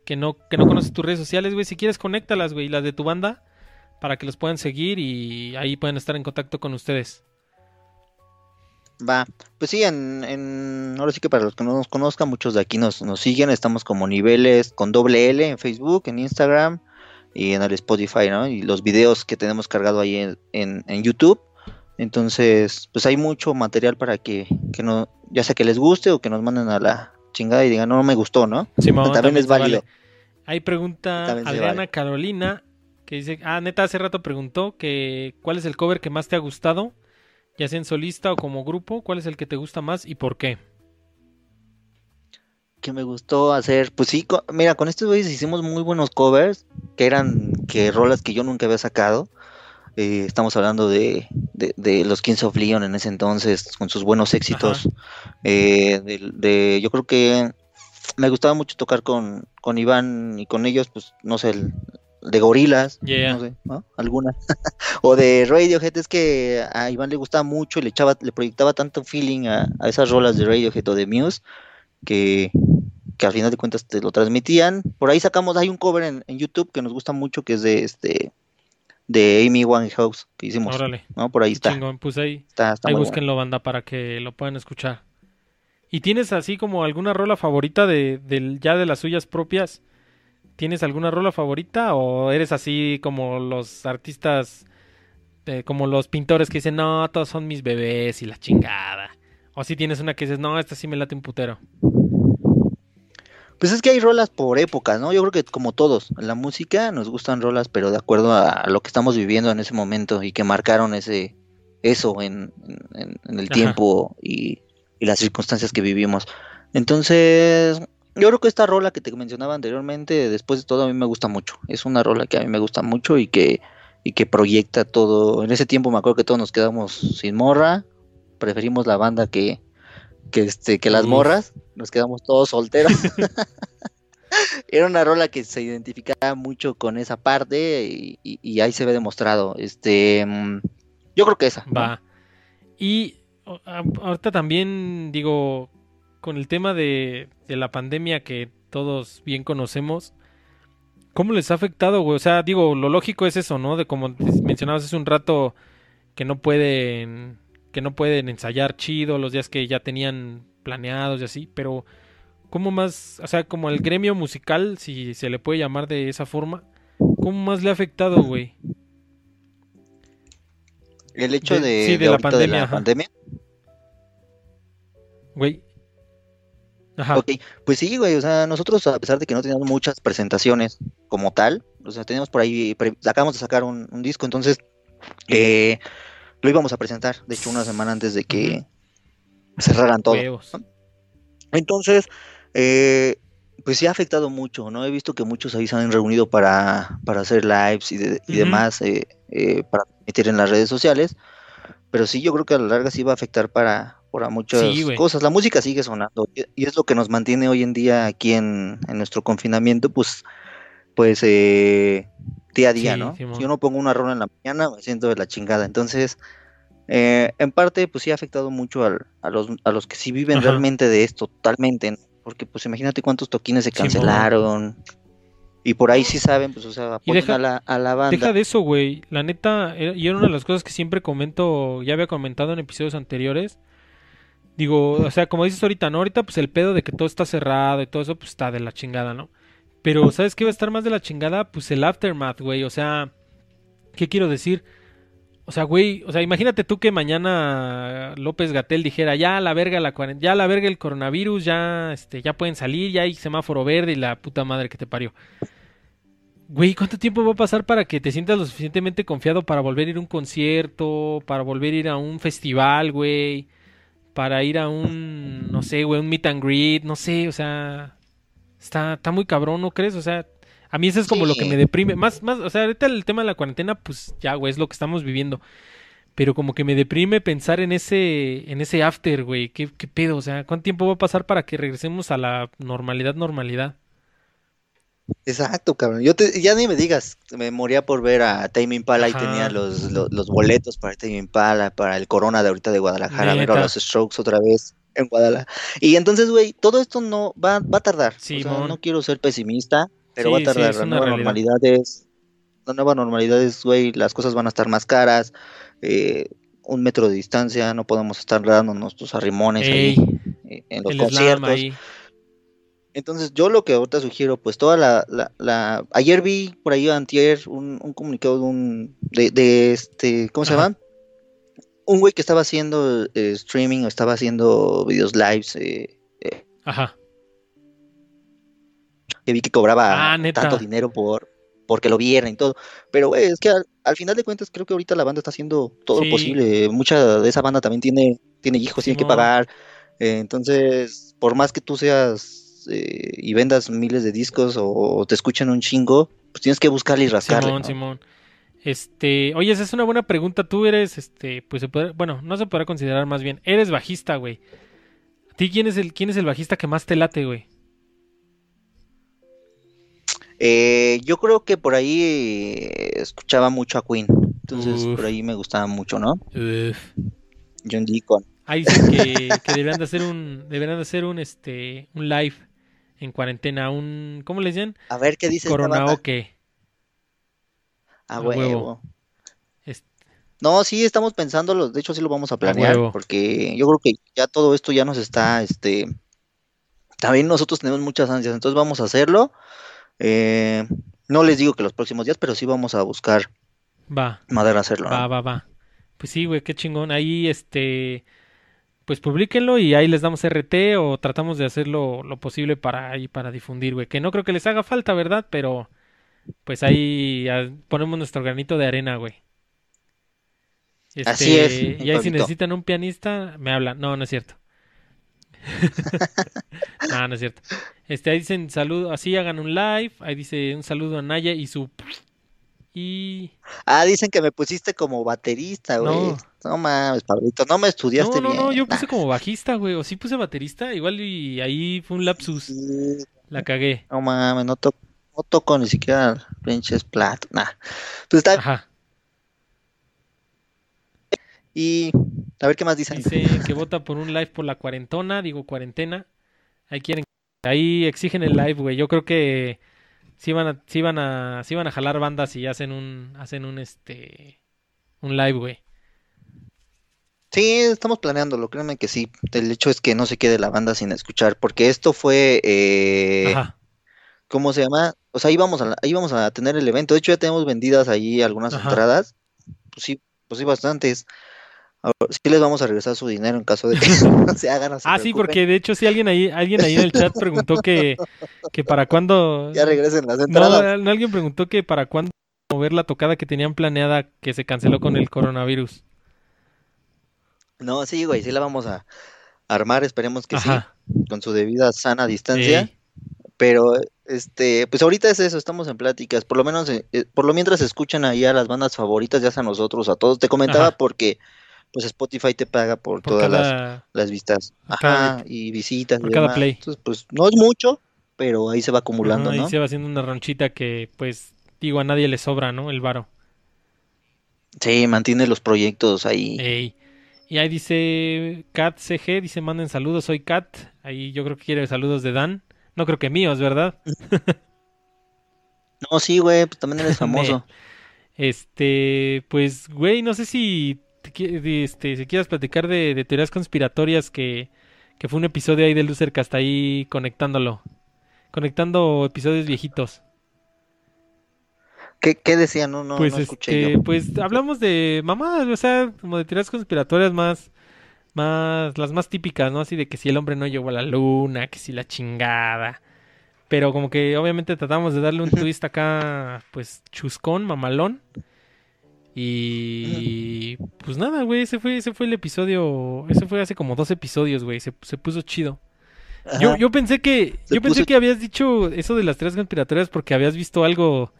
que no, que no conoces tus redes sociales, güey, si quieres, conéctalas, güey, las de tu banda, para que los puedan seguir y ahí pueden estar en contacto con ustedes. Va, pues sí, en, en, ahora sí que para los que no nos conozcan, muchos de aquí nos, nos siguen, estamos como niveles con doble L en Facebook, en Instagram y en el Spotify, ¿no? Y los videos que tenemos cargado ahí en, en, YouTube. Entonces, pues hay mucho material para que, que no, ya sea que les guste o que nos manden a la, chingada y digan, no, me gustó, ¿no? también, es válido. Hay pregunta Adriana Carolina que dice, ah, neta, hace rato preguntó que cuál es el cover que más te ha gustado, ya sea en solista o como grupo, cuál es el que te gusta más y por qué. Que me gustó hacer, pues sí, mira, con estos güeyes hicimos muy buenos covers, que eran que rolas que yo nunca había sacado. Eh, estamos hablando de, de, los Kings of Leon en ese entonces, con sus buenos éxitos. Eh, de, yo creo que me gustaba mucho tocar con, con Iván y con ellos, pues no sé, de gorilas, no sé, Alguna. o de Radiohead, es que a Iván le gustaba mucho y le echaba, le proyectaba tanto feeling a, esas rolas de Radiohead o de Muse que, que al final de cuentas te lo transmitían. Por ahí sacamos, hay un cover en, en YouTube que nos gusta mucho que es de este de Amy Winehouse que hicimos. Órale. ¿no? Por ahí está. Pues ahí, está, ahí búsquenlo, banda, para que lo puedan escuchar. ¿Y tienes así como alguna rola favorita de, ya de las suyas propias? ¿Tienes alguna rola favorita o eres así como los artistas, eh, como los pintores que dicen, no, todos son mis bebés y la chingada? O si tienes una que dices, no, esta sí me late un putero. Pues es que hay rolas por épocas, ¿no? Yo creo que como todos, en la música nos gustan rolas, pero de acuerdo a lo que estamos viviendo en ese momento y que marcaron ese eso en, el tiempo y, las circunstancias que vivimos. Entonces, yo creo que esta rola que te mencionaba anteriormente, después de todo, a mí me gusta mucho. Es una rola que a mí me gusta mucho y que, y que proyecta todo. En ese tiempo me acuerdo que todos nos quedamos sin morra, preferimos la banda que, que, este, que las morras, nos quedamos todos solteros. Era una rola que se identificaba mucho con esa parte y, ahí se ve demostrado. Este, mm, yo creo que esa. Va. Y ahorita también digo, con el tema de, de, la pandemia que todos bien conocemos, ¿cómo les ha afectado, güey? O sea, digo, lo lógico es eso, ¿no? De como mencionabas hace un rato, que no pueden que no pueden ensayar chido los días que ya tenían planeados y así, pero ¿cómo más, o sea, como el gremio musical, si se le puede llamar de esa forma, ¿cómo más le ha afectado, güey? El hecho de, sí, de, la, pandemia, Güey. Ajá. Ok, pues sí, güey, o sea, nosotros a pesar de que no teníamos muchas presentaciones como tal, o sea, teníamos por ahí, acabamos de sacar un, un disco, entonces, eh, lo íbamos a presentar, de hecho, una semana antes de que cerraran todo. Entonces, eh, pues sí ha afectado mucho, ¿no? He visto que muchos ahí se han reunido para, para hacer lives y, demás, eh, eh, para meter en las redes sociales, pero sí, yo creo que a la larga sí va a afectar para, para muchas cosas. La música sigue sonando y es lo que nos mantiene hoy en día aquí en, en nuestro confinamiento, pues, pues día a día, ¿no? Si yo no pongo una rola en la mañana, me siento de la chingada. Entonces, eh, en parte, pues sí ha afectado mucho a, los, a los que sí viven realmente de esto, totalmente, porque pues imagínate cuántos toquines se cancelaron. y por ahí sí saben, pues, o sea, apoyan a, la, a la banda. Deja de eso, güey. La neta, eh, y era una de las cosas que siempre comento, ya había comentado en episodios anteriores. Digo, o sea, como dices ahorita, ¿no? Ahorita, pues el pedo de que todo está cerrado y todo eso, pues está de la chingada, ¿no? Pero, ¿sabes qué va a estar más de la chingada? Pues el aftermath, güey. O sea, ¿qué quiero decir? O sea, güey, o sea, imagínate tú que mañana López Gatel dijera, ya la verga la ya la verga el coronavirus, ya este ya pueden salir, ya hay semáforo verde y la puta madre que te parió. Güey, ¿cuánto tiempo va a pasar para que te sientas lo suficientemente confiado para volver a ir a un concierto, para volver a ir a un festival, güey, para ir a un no sé, güey, un meet and greet, no sé, o sea, está está muy cabrón, ¿no crees? O sea, a mí eso es como lo que me deprime. Más, más, o sea, ahorita el tema de la cuarentena, pues ya, güey, es lo que estamos viviendo. Pero como que me deprime pensar en ese, en ese after, güey. ¿Qué, ¿Qué pedo? O sea, ¿cuánto tiempo va a pasar para que regresemos a la normalidad, normalidad? Exacto, cabrón. Yo te, ya ni me digas, me moría por ver a Tame Impala y tenía los, los, boletos para Tame Impala, para el Corona de ahorita de Guadalajara, ver a los Strokes otra vez en Guadalajara. Y entonces, güey, todo esto no va, va a tardar. Sí, no quiero ser pesimista, pero va a tardar. la nueva normalidad es, la nueva normalidad es, güey, las cosas van a estar más caras, eh, un metro de distancia, no podemos estar dando nuestros arrimones ahí, en los conciertos. Entonces, yo lo que ahorita sugiero, pues toda la, la, ayer vi por ahí antier un, un comunicado de un, de, este, ¿cómo se llama? Un güey que estaba haciendo eh, streaming o estaba haciendo videos lives. Ajá que vi que cobraba ah, tanto dinero por porque lo vieran y todo. Pero, güey, es que al, final de cuentas creo que ahorita la banda está haciendo todo lo posible. Mucha de esa banda también tiene, tiene hijos, tiene que pagar. Eh, entonces, por más que tú seas eh, y vendas miles de discos o, te escuchen un chingo, pues tienes que buscarle y rascarle. Simón, Simón. Este, oye, esa es una buena pregunta. Tú eres, este, pues se puede, bueno, no se podrá considerar más bien. Eres bajista, güey. ¿A ti quién es el, quién es el bajista que más te late, güey? Eh, yo creo que por ahí eh, escuchaba mucho a Queen. Entonces por ahí me gustaba mucho, ¿no? John Deacon. Ahí dicen que, que deberían de hacer un, deberían de hacer un este un live en cuarentena, un ¿cómo le dicen? A ver qué dice Corona o qué. A, huevo. No, sí estamos pensándolo, de hecho sí lo vamos a planear, porque yo creo que ya todo esto ya nos está, este, también nosotros tenemos muchas ansias, entonces vamos a hacerlo. Eh, no les digo que los próximos días, pero sí vamos a buscar va. madera hacerlo. Va, va, va. Pues sí, güey, qué chingón. Ahí, este, pues publiquenlo y ahí les damos RT o tratamos de hacerlo lo posible para ahí, para difundir, güey. Que no creo que les haga falta, ¿verdad? Pero, pues ahí ponemos nuestro granito de arena, güey. Así es. Este, y ahí si necesitan un pianista, me hablan. No, no es cierto. no, no es cierto. Este, ahí dicen saludo, así hagan un live. Ahí dice un saludo a Naya y su. Y. Ah, dicen que me pusiste como baterista, güey. No. no mames, Pablito, no me estudiaste no, no, No, yo puse como bajista, güey. O sí puse baterista, igual y ahí fue un lapsus. La cagué. No mames, no, no toco ni siquiera pinches plat. Nah. Pues está. Ajá. Y a ver qué más dicen. Dice que vota por un live por la cuarentona, digo cuarentena. Ahí quieren, ahí exigen el live, güey. Yo creo que sí van a, sí van a, sí van a jalar bandas y hacen un, hacen un este, un live, güey. Sí, estamos planeándolo, créanme que sí. El hecho es que no se quede la banda sin escuchar, porque esto fue, eh, Ajá. ¿cómo se llama? O sea, íbamos a, íbamos a tener el evento. De hecho, ya tenemos vendidas ahí algunas entradas. Pues sí, pues sí, bastantes sí les vamos a regresar su dinero en caso de que no se hagan. ah, sí, porque de hecho sí alguien ahí, alguien ahí en el chat preguntó que, que para cuándo... Ya regresen las entradas. No, alguien preguntó que para cuándo mover la tocada que tenían planeada que se canceló con el coronavirus. No, sí, güey, sí la vamos a armar, esperemos que sí, con su debida sana distancia. Pero, este, pues ahorita es eso, estamos en pláticas, por lo menos, eh, eh, por lo mientras escuchan ahí a las bandas favoritas, ya sea a nosotros, a todos. Te comentaba porque pues Spotify te paga por, todas las, vistas Ajá, y visitas y Entonces, pues no es mucho, pero ahí se va acumulando, ahí ¿no? se va haciendo una ranchita que, pues, digo, a nadie le sobra, ¿no? El varo. Sí, mantiene los proyectos ahí. Ey. Y ahí dice Kat CG, dice manden saludos, soy Kat. Ahí yo creo que quiere saludos de Dan. No creo que míos, ¿verdad? no, sí, güey, pues también eres famoso. este, pues, güey, no sé si, este, si quieras platicar de, teorías conspiratorias que, que, fue un episodio ahí de Lucercast ahí conectándolo. Conectando episodios viejitos. ¿Qué, qué decía? No, no, pues, no escuché este, Pues hablamos de mamá, o sea, como de teorías conspiratorias más, más, las más típicas, ¿no? Así de que si el hombre no llegó a la luna, que si la chingada. Pero como que obviamente tratamos de darle un twist acá, pues chuscón, mamalón. Y pues nada, güey, ese fue, ese fue el episodio, ese fue hace como dos episodios, güey, se, se puso chido. Yo, yo pensé que, yo pensé que habías dicho eso de las tres conspiratorias porque habías visto algo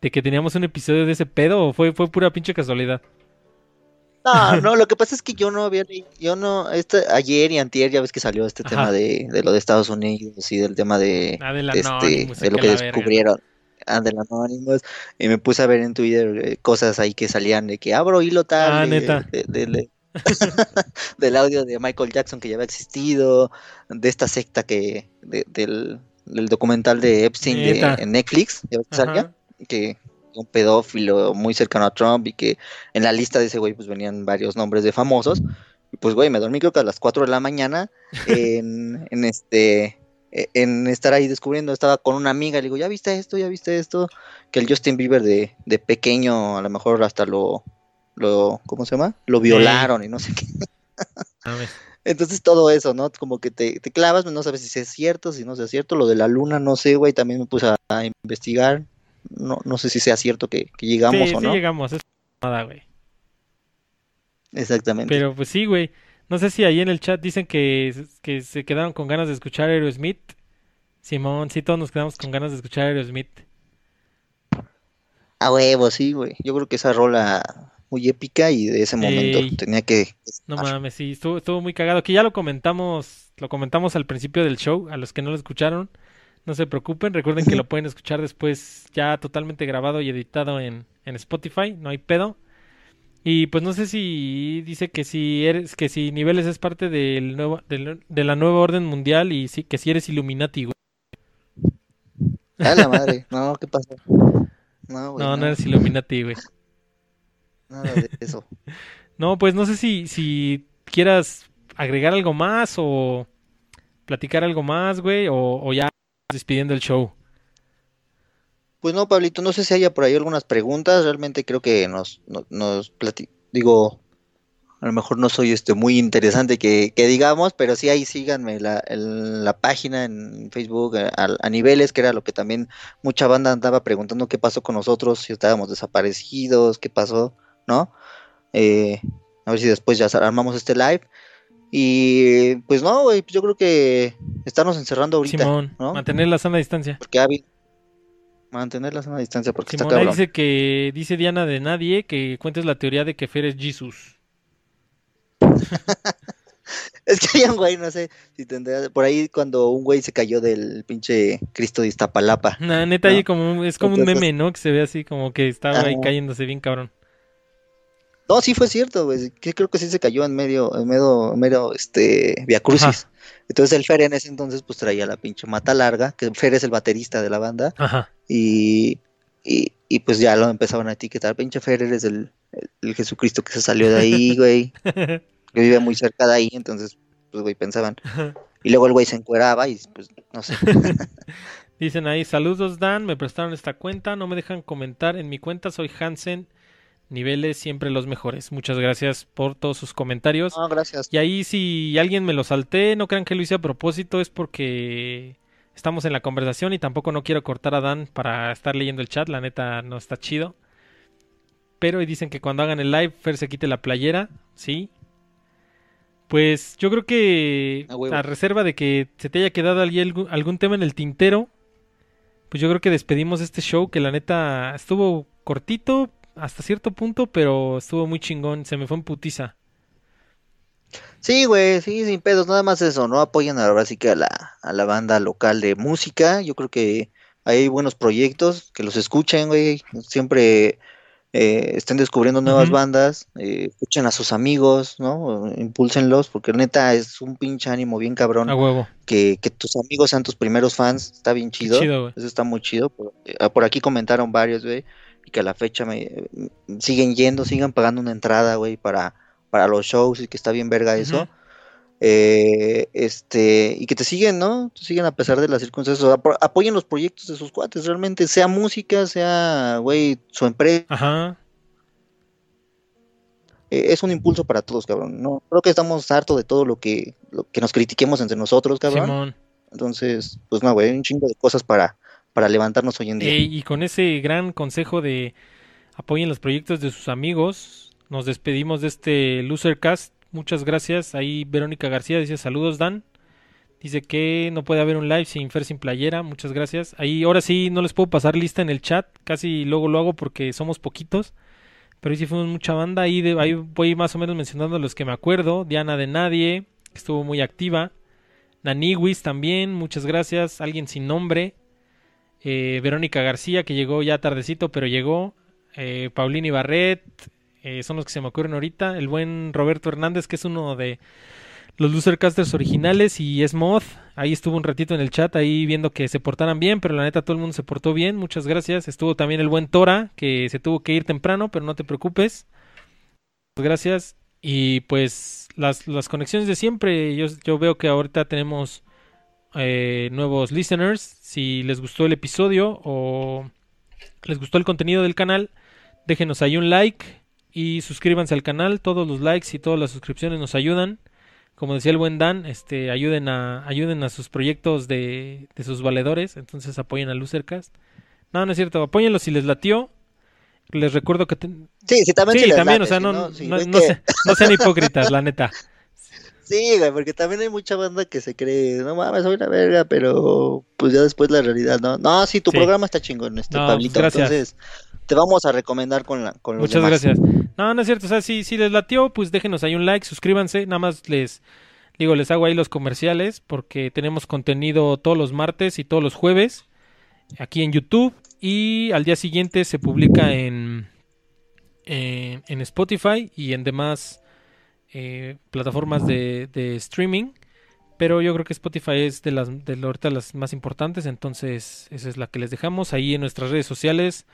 de que teníamos un episodio de ese pedo o fue, fue pura pinche casualidad. No, no, lo que pasa es que yo no había, yo no, este, ayer y antier ya ves que salió este tema de, de, lo de Estados Unidos y del tema de, ah, de, este, de lo que, descubrieron. Del Anonymous, y me puse a ver en Twitter eh, cosas ahí que salían de que abro hilo tal ah, neta. del audio de Michael Jackson que ya había existido, de esta secta que, del, del, documental de Epstein en Netflix, ya que salía, que un pedófilo muy cercano a Trump y que en la lista de ese güey pues venían varios nombres de famosos. Y pues güey, me dormí creo que a las 4 de la mañana en, en este en estar ahí descubriendo, estaba con una amiga, le digo, ¿ya viste esto? ¿Ya viste esto? Que el Justin Bieber de, de pequeño a lo mejor hasta lo, lo ¿cómo se llama? Lo violaron y no sé qué. Entonces todo eso, ¿no? Como que te, te, clavas, no sabes si es cierto, si no es cierto. Lo de la luna, no sé, güey, también me puse a investigar no, no sé si sea cierto que, llegamos o no. Sí, llegamos, es nada, güey. Exactamente. Pero pues sí, güey. No sé si ahí en el chat dicen que, que se quedaron con ganas de escuchar Aerosmith. Simón, sí, todos nos quedamos con ganas de escuchar Aerosmith. A huevo, sí, güey. Yo creo que esa rola muy épica y de ese momento tenía que... No mames, sí, estuvo, estuvo muy cagado. Que ya lo comentamos, lo comentamos al principio del show, a los que no lo escucharon. No se preocupen, recuerden que lo pueden escuchar después ya totalmente grabado y editado en, en Spotify, no hay pedo. Y pues no sé si dice que si eres, que si niveles es parte del nuevo, de la nueva orden mundial y sí, que si eres Illuminati, güey. A la madre, no, ¿qué pasa? No, no, no, eres Illuminati, güey. Nada de eso. no, pues no sé si, si quieras agregar algo más o platicar algo más, güey, o, o ya despidiendo el show. Pues no, Pablito, no sé si haya por ahí algunas preguntas. Realmente creo que nos, nos, digo, a lo mejor no soy este muy interesante que, digamos, pero sí ahí síganme la, la página en Facebook eh, a, niveles, que era lo que también mucha banda andaba preguntando qué pasó con nosotros, si estábamos desaparecidos, qué pasó, ¿no? Eh, a ver si después ya armamos este live. Y pues no, güey, pues yo creo que estarnos encerrando ahorita. Simón, mantener la sana distancia. Porque ha Mantener la sana distancia porque está cabrón. dice que, dice Diana de nadie, que cuentes la teoría de que Fer es Jesus. es que hay un güey, no sé si tendrá, por ahí cuando un güey se cayó del pinche Cristo de Iztapalapa. Nah, neta, como, es como un meme, ¿no? Que se ve así como que estaba ahí cayéndose bien cabrón. No, sí fue cierto, güey. Creo que sí se cayó en medio, en medio, medio, este, Via Crucis. Entonces el Fer en ese entonces pues traía la pinche mata larga, que Fer es el baterista de la banda. Ajá. Y, y, y pues ya lo empezaban a etiquetar, pinche Fer eres el, el, Jesucristo que se salió de ahí, güey. que vive muy cerca de ahí, entonces, pues, güey, pensaban. Y luego el güey se encueraba y pues, no sé. Dicen ahí, saludos Dan, me prestaron esta cuenta, no me dejan comentar en mi cuenta, soy Hansen niveles siempre los mejores. Muchas gracias por todos sus comentarios. gracias. Y ahí si alguien me lo salté, no crean que lo hice a propósito, es porque estamos en la conversación y tampoco no quiero cortar a Dan para estar leyendo el chat, la neta no está chido. Pero y dicen que cuando hagan el live Fer se quite la playera, ¿sí? Pues yo creo que a, reserva de que se te haya quedado algún, algún tema en el tintero, pues yo creo que despedimos este show que la neta estuvo cortito, hasta cierto punto, pero estuvo muy chingón, se me fue en putiza. Sí, güey, sí, sin pedos, nada más eso, ¿no? Apoyan ahora sí que a la, a la banda local de música, yo creo que hay buenos proyectos, que los escuchen, güey, siempre eh, estén descubriendo nuevas bandas, eh, escuchen a sus amigos, ¿no? Impúlsenlos, porque neta es un pinche ánimo bien cabrón. A huevo. Que, que tus amigos sean tus primeros fans, está bien chido. Eso está muy chido. Ah, por, aquí comentaron varios, güey, que a la fecha me siguen yendo, sigan pagando una entrada, güey, para, para los shows y que está bien verga eso. Eh, este, y que te siguen, ¿no? Te siguen a pesar de las circunstancias. apoyen los proyectos de sus cuates, realmente, sea música, sea, güey, su empresa. Ajá. Eh, es un impulso para todos, cabrón. No, creo que estamos hartos de todo lo que, lo que nos critiquemos entre nosotros, cabrón. Entonces, pues no, güey, un chingo de cosas para, para levantarnos hoy en día. y con ese gran consejo de apoyen los proyectos de sus amigos, nos despedimos de este Losercast Muchas gracias. Ahí Verónica García dice saludos Dan. Dice que no puede haber un live sin Fer sin playera. Muchas gracias. Ahí ahora sí no les puedo pasar lista en el chat. Casi luego lo hago porque somos poquitos. Pero ahí sí fuimos mucha banda. Ahí, de, ahí voy más o menos mencionando los que me acuerdo. Diana de Nadie, que estuvo muy activa. Naniwis también, muchas gracias. Alguien sin nombre. Eh, Verónica García, que llegó ya tardecito, pero llegó. Eh, Paulini Barret, eh, son los que se me ocurren ahorita. El buen Roberto Hernández, que es uno de los Losercasters originales y es mod. Ahí estuvo un ratito en el chat, ahí viendo que se portaran bien, pero la neta todo el mundo se portó bien. Muchas gracias. Estuvo también el buen Tora, que se tuvo que ir temprano, pero no te preocupes. Gracias. Y pues las, las conexiones de siempre. Yo, yo veo que ahorita tenemos eh, nuevos listeners. Si les gustó el episodio o les gustó el contenido del canal, déjenos ahí un like y suscríbanse al canal, todos los likes y todas las suscripciones nos ayudan. Como decía el buen Dan, este, ayuden a, ayuden a sus proyectos de, de sus valedores, entonces apoyen a Lucercast. No, no es cierto, apóyenlo si les latió. Les recuerdo que... Sí, sí, también, sí, también o sea, no, no, no, sean hipócritas, la neta. Sí, güey, porque también hay mucha banda que se cree, no mames, soy una verga, pero pues ya después la realidad, ¿no? No, sí, tu programa está chingón, este, Pablito. Gracias. Entonces, te vamos a recomendar con, la, con los Muchas gracias. No, no es cierto. O sea, si, si les latió, pues déjenos ahí un like, suscríbanse. Nada más les digo, les hago ahí los comerciales porque tenemos contenido todos los martes y todos los jueves aquí en YouTube. Y al día siguiente se publica en, en, Spotify y en demás eh, plataformas de, streaming. Pero yo creo que Spotify es de las de ahorita las más importantes. Entonces, esa es la que les dejamos ahí en nuestras redes sociales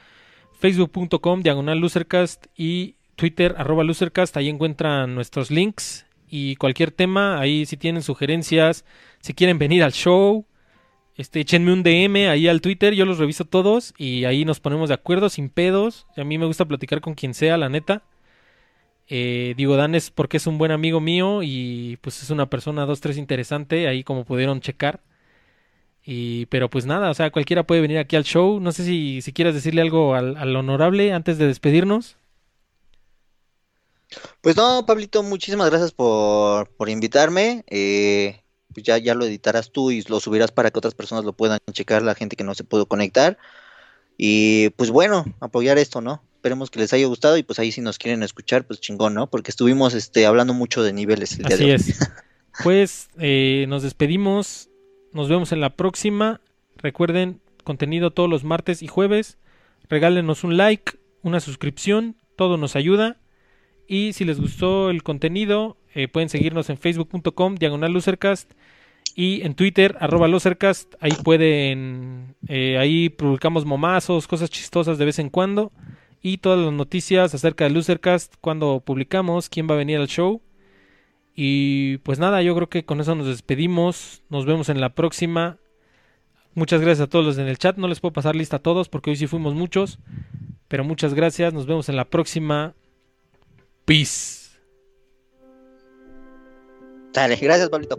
facebook.com diagonal losercast y Twitter arroba losercast. Ahí encuentran nuestros links y cualquier tema. Ahí si tienen sugerencias, si quieren venir al show, este, échenme un DM ahí al Twitter. Yo los reviso todos y ahí nos ponemos de acuerdo sin pedos. A mí me gusta platicar con quien sea, la neta. Eh, digo, Dan es porque es un buen amigo mío y pues es una persona dos, tres interesante, ahí como pudieron checar. Y, pero pues nada, o sea, cualquiera puede venir aquí al show. No sé si, si quieres decirle algo al, honorable antes de despedirnos. Pues no, Pablito, muchísimas gracias por, por invitarme. Eh, pues ya, ya lo editarás tú y lo subirás para que otras personas lo puedan checar, la gente que no se pudo conectar. Y pues bueno, apoyar esto, ¿no? Esperemos que les haya gustado y pues ahí si nos quieren escuchar, pues chingón, ¿no? Porque estuvimos este, hablando mucho de niveles el día Así es. Pues eh, nos despedimos nos vemos en la próxima. Recuerden, contenido todos los martes y jueves. Regálenos un like, una suscripción, todo nos ayuda. Y si les gustó el contenido, eh, pueden seguirnos en facebook.com, diagonal losercast. Y en Twitter, arroba losercast. Ahí pueden, eh, ahí publicamos momazos, cosas chistosas de vez en cuando. Y todas las noticias acerca de Losercast, cuando publicamos, quién va a venir al show. Y pues nada, yo creo que con eso nos despedimos. Nos vemos en la próxima. Muchas gracias a todos los en el chat. No les puedo pasar lista a todos porque hoy sí fuimos muchos. Pero muchas gracias. Nos vemos en la próxima. Peace. Dale, gracias, Pablito.